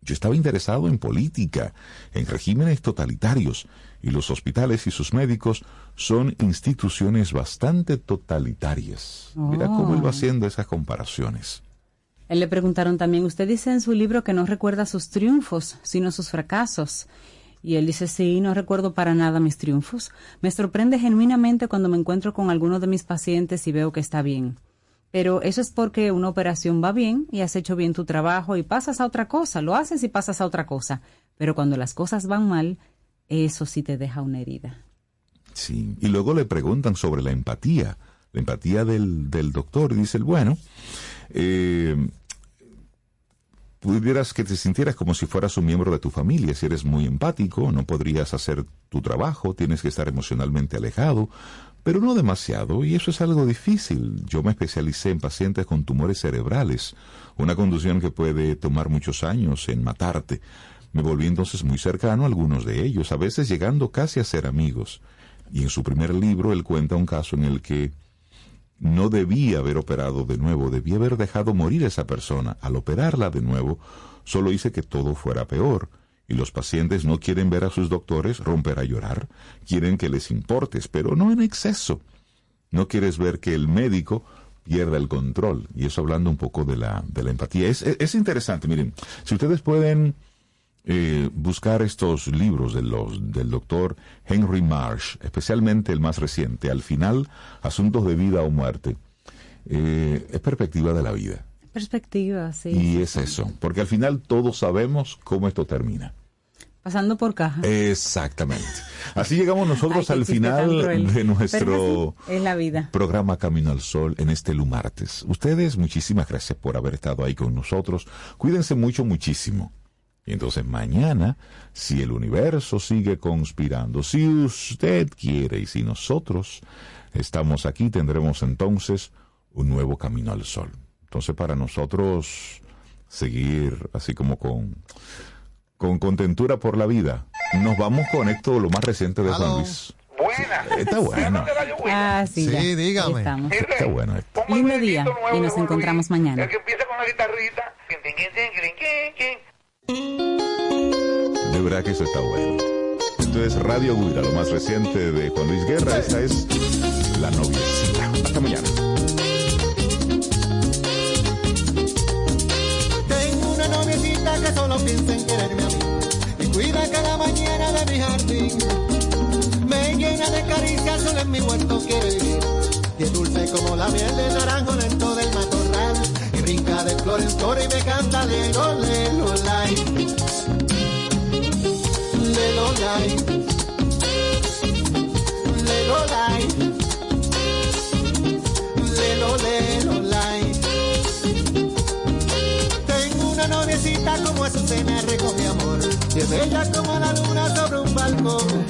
Yo estaba interesado en política, en regímenes totalitarios, y los hospitales y sus médicos son instituciones bastante totalitarias. Oh. Mira cómo él va haciendo esas comparaciones. Él le preguntaron también, usted dice en su libro que no recuerda sus triunfos, sino sus fracasos. Y él dice, sí, no recuerdo para nada mis triunfos. Me sorprende genuinamente cuando me encuentro con alguno de mis pacientes y veo que está bien. Pero eso es porque una operación va bien y has hecho bien tu trabajo y pasas a otra cosa, lo haces y pasas a otra cosa. Pero cuando las cosas van mal, eso sí te deja una herida. Sí, y luego le preguntan sobre la empatía, la empatía del, del doctor, y dice bueno, eh, pudieras que te sintieras como si fueras un miembro de tu familia, si eres muy empático, no podrías hacer tu trabajo, tienes que estar emocionalmente alejado, pero no demasiado, y eso es algo difícil. Yo me especialicé en pacientes con tumores cerebrales, una condición que puede tomar muchos años en matarte. Me volví entonces muy cercano a algunos de ellos, a veces llegando casi a ser amigos. Y en su primer libro él cuenta un caso en el que no debía haber operado de nuevo, debía haber dejado morir a esa persona. Al operarla de nuevo, solo hice que todo fuera peor. Y los pacientes no quieren ver a sus doctores romper a llorar, quieren que les importes, pero no en exceso. No quieres ver que el médico pierda el control. Y eso hablando un poco de la, de la empatía. Es, es, es interesante, miren, si ustedes pueden eh, buscar estos libros de los, del doctor Henry Marsh, especialmente el más reciente, al final, Asuntos de Vida o Muerte, eh, es perspectiva de la vida. Perspectiva, sí. Y es eso, porque al final todos sabemos cómo esto termina. Pasando por caja. Exactamente. Así llegamos [laughs] nosotros Ay, al final de nuestro es la vida. programa Camino al Sol en este lumartes. Ustedes, muchísimas gracias por haber estado ahí con nosotros. Cuídense mucho, muchísimo. Y entonces mañana, si el universo sigue conspirando, si usted quiere y si nosotros estamos aquí, tendremos entonces un nuevo camino al sol. Entonces para nosotros seguir así como con, con contentura por la vida, nos vamos con esto lo más reciente de Juan Luis. Está bueno. Ah, sí, Sí, ya. Ahí dígame. estamos. Está bueno esto. Lindo día y nos encontramos mañana. De verdad que eso está bueno. Esto es Radio Guira, lo más reciente de Juan Luis Guerra. Esta es La Noviecita. Hasta mañana. Tengo una noviecita que solo piensa en quererme a mí y cuida cada mañana de mi jardín. Me llena de caricias, solo en mi huerto quiere vivir. Y es dulce como la miel del naranjo lento matorral. De flor en flor y me canta lelo, lelo, lai. Lelo, lai. Lelo, lai. Lelo, lelo, lai. Tengo una noviecita como Azucena recoge amor y es bella como la luna sobre un balcón.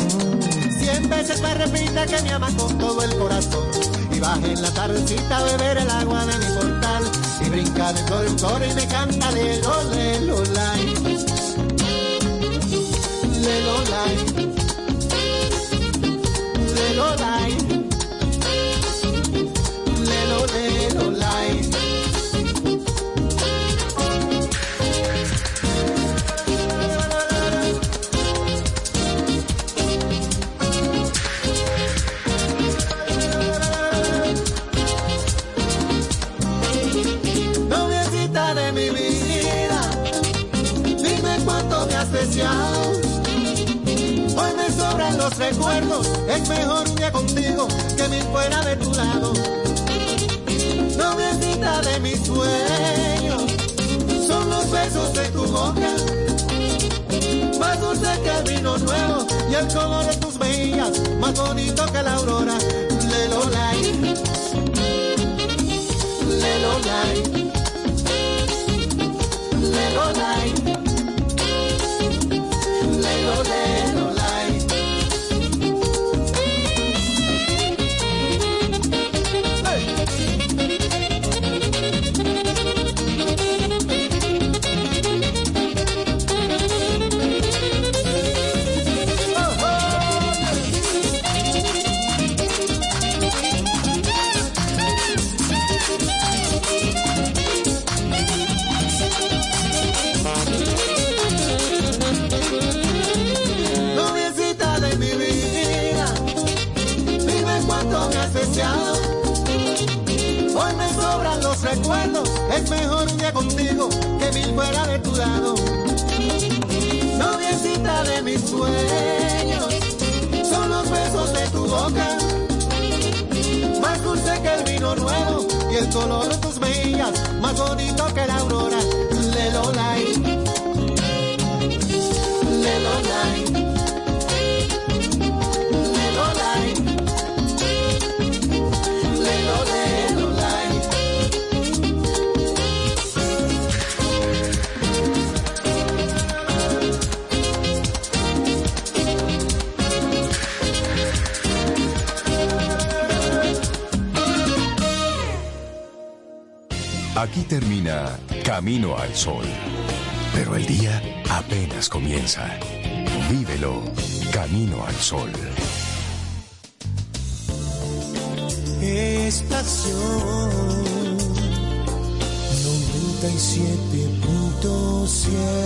Cien veces me repite que me ama con todo el corazón y baja en la tardecita a beber el agua de mi portal brinca de flor en flor y me canta lelo, lelo, lai. Lelo, lai. Lelo, lai. Recuerdos, es mejor día contigo que mil fuera de tu lado. Noviecita de mis sueños, son los besos de tu boca. Más dulce que el vino nuevo y el color de tus mejillas, más bonito que la aurora. Lelo, lai. Lelo, lai. Lelo. Camino al Sol. Pero el día apenas comienza. Vívelo. Camino al Sol. Estación 97.7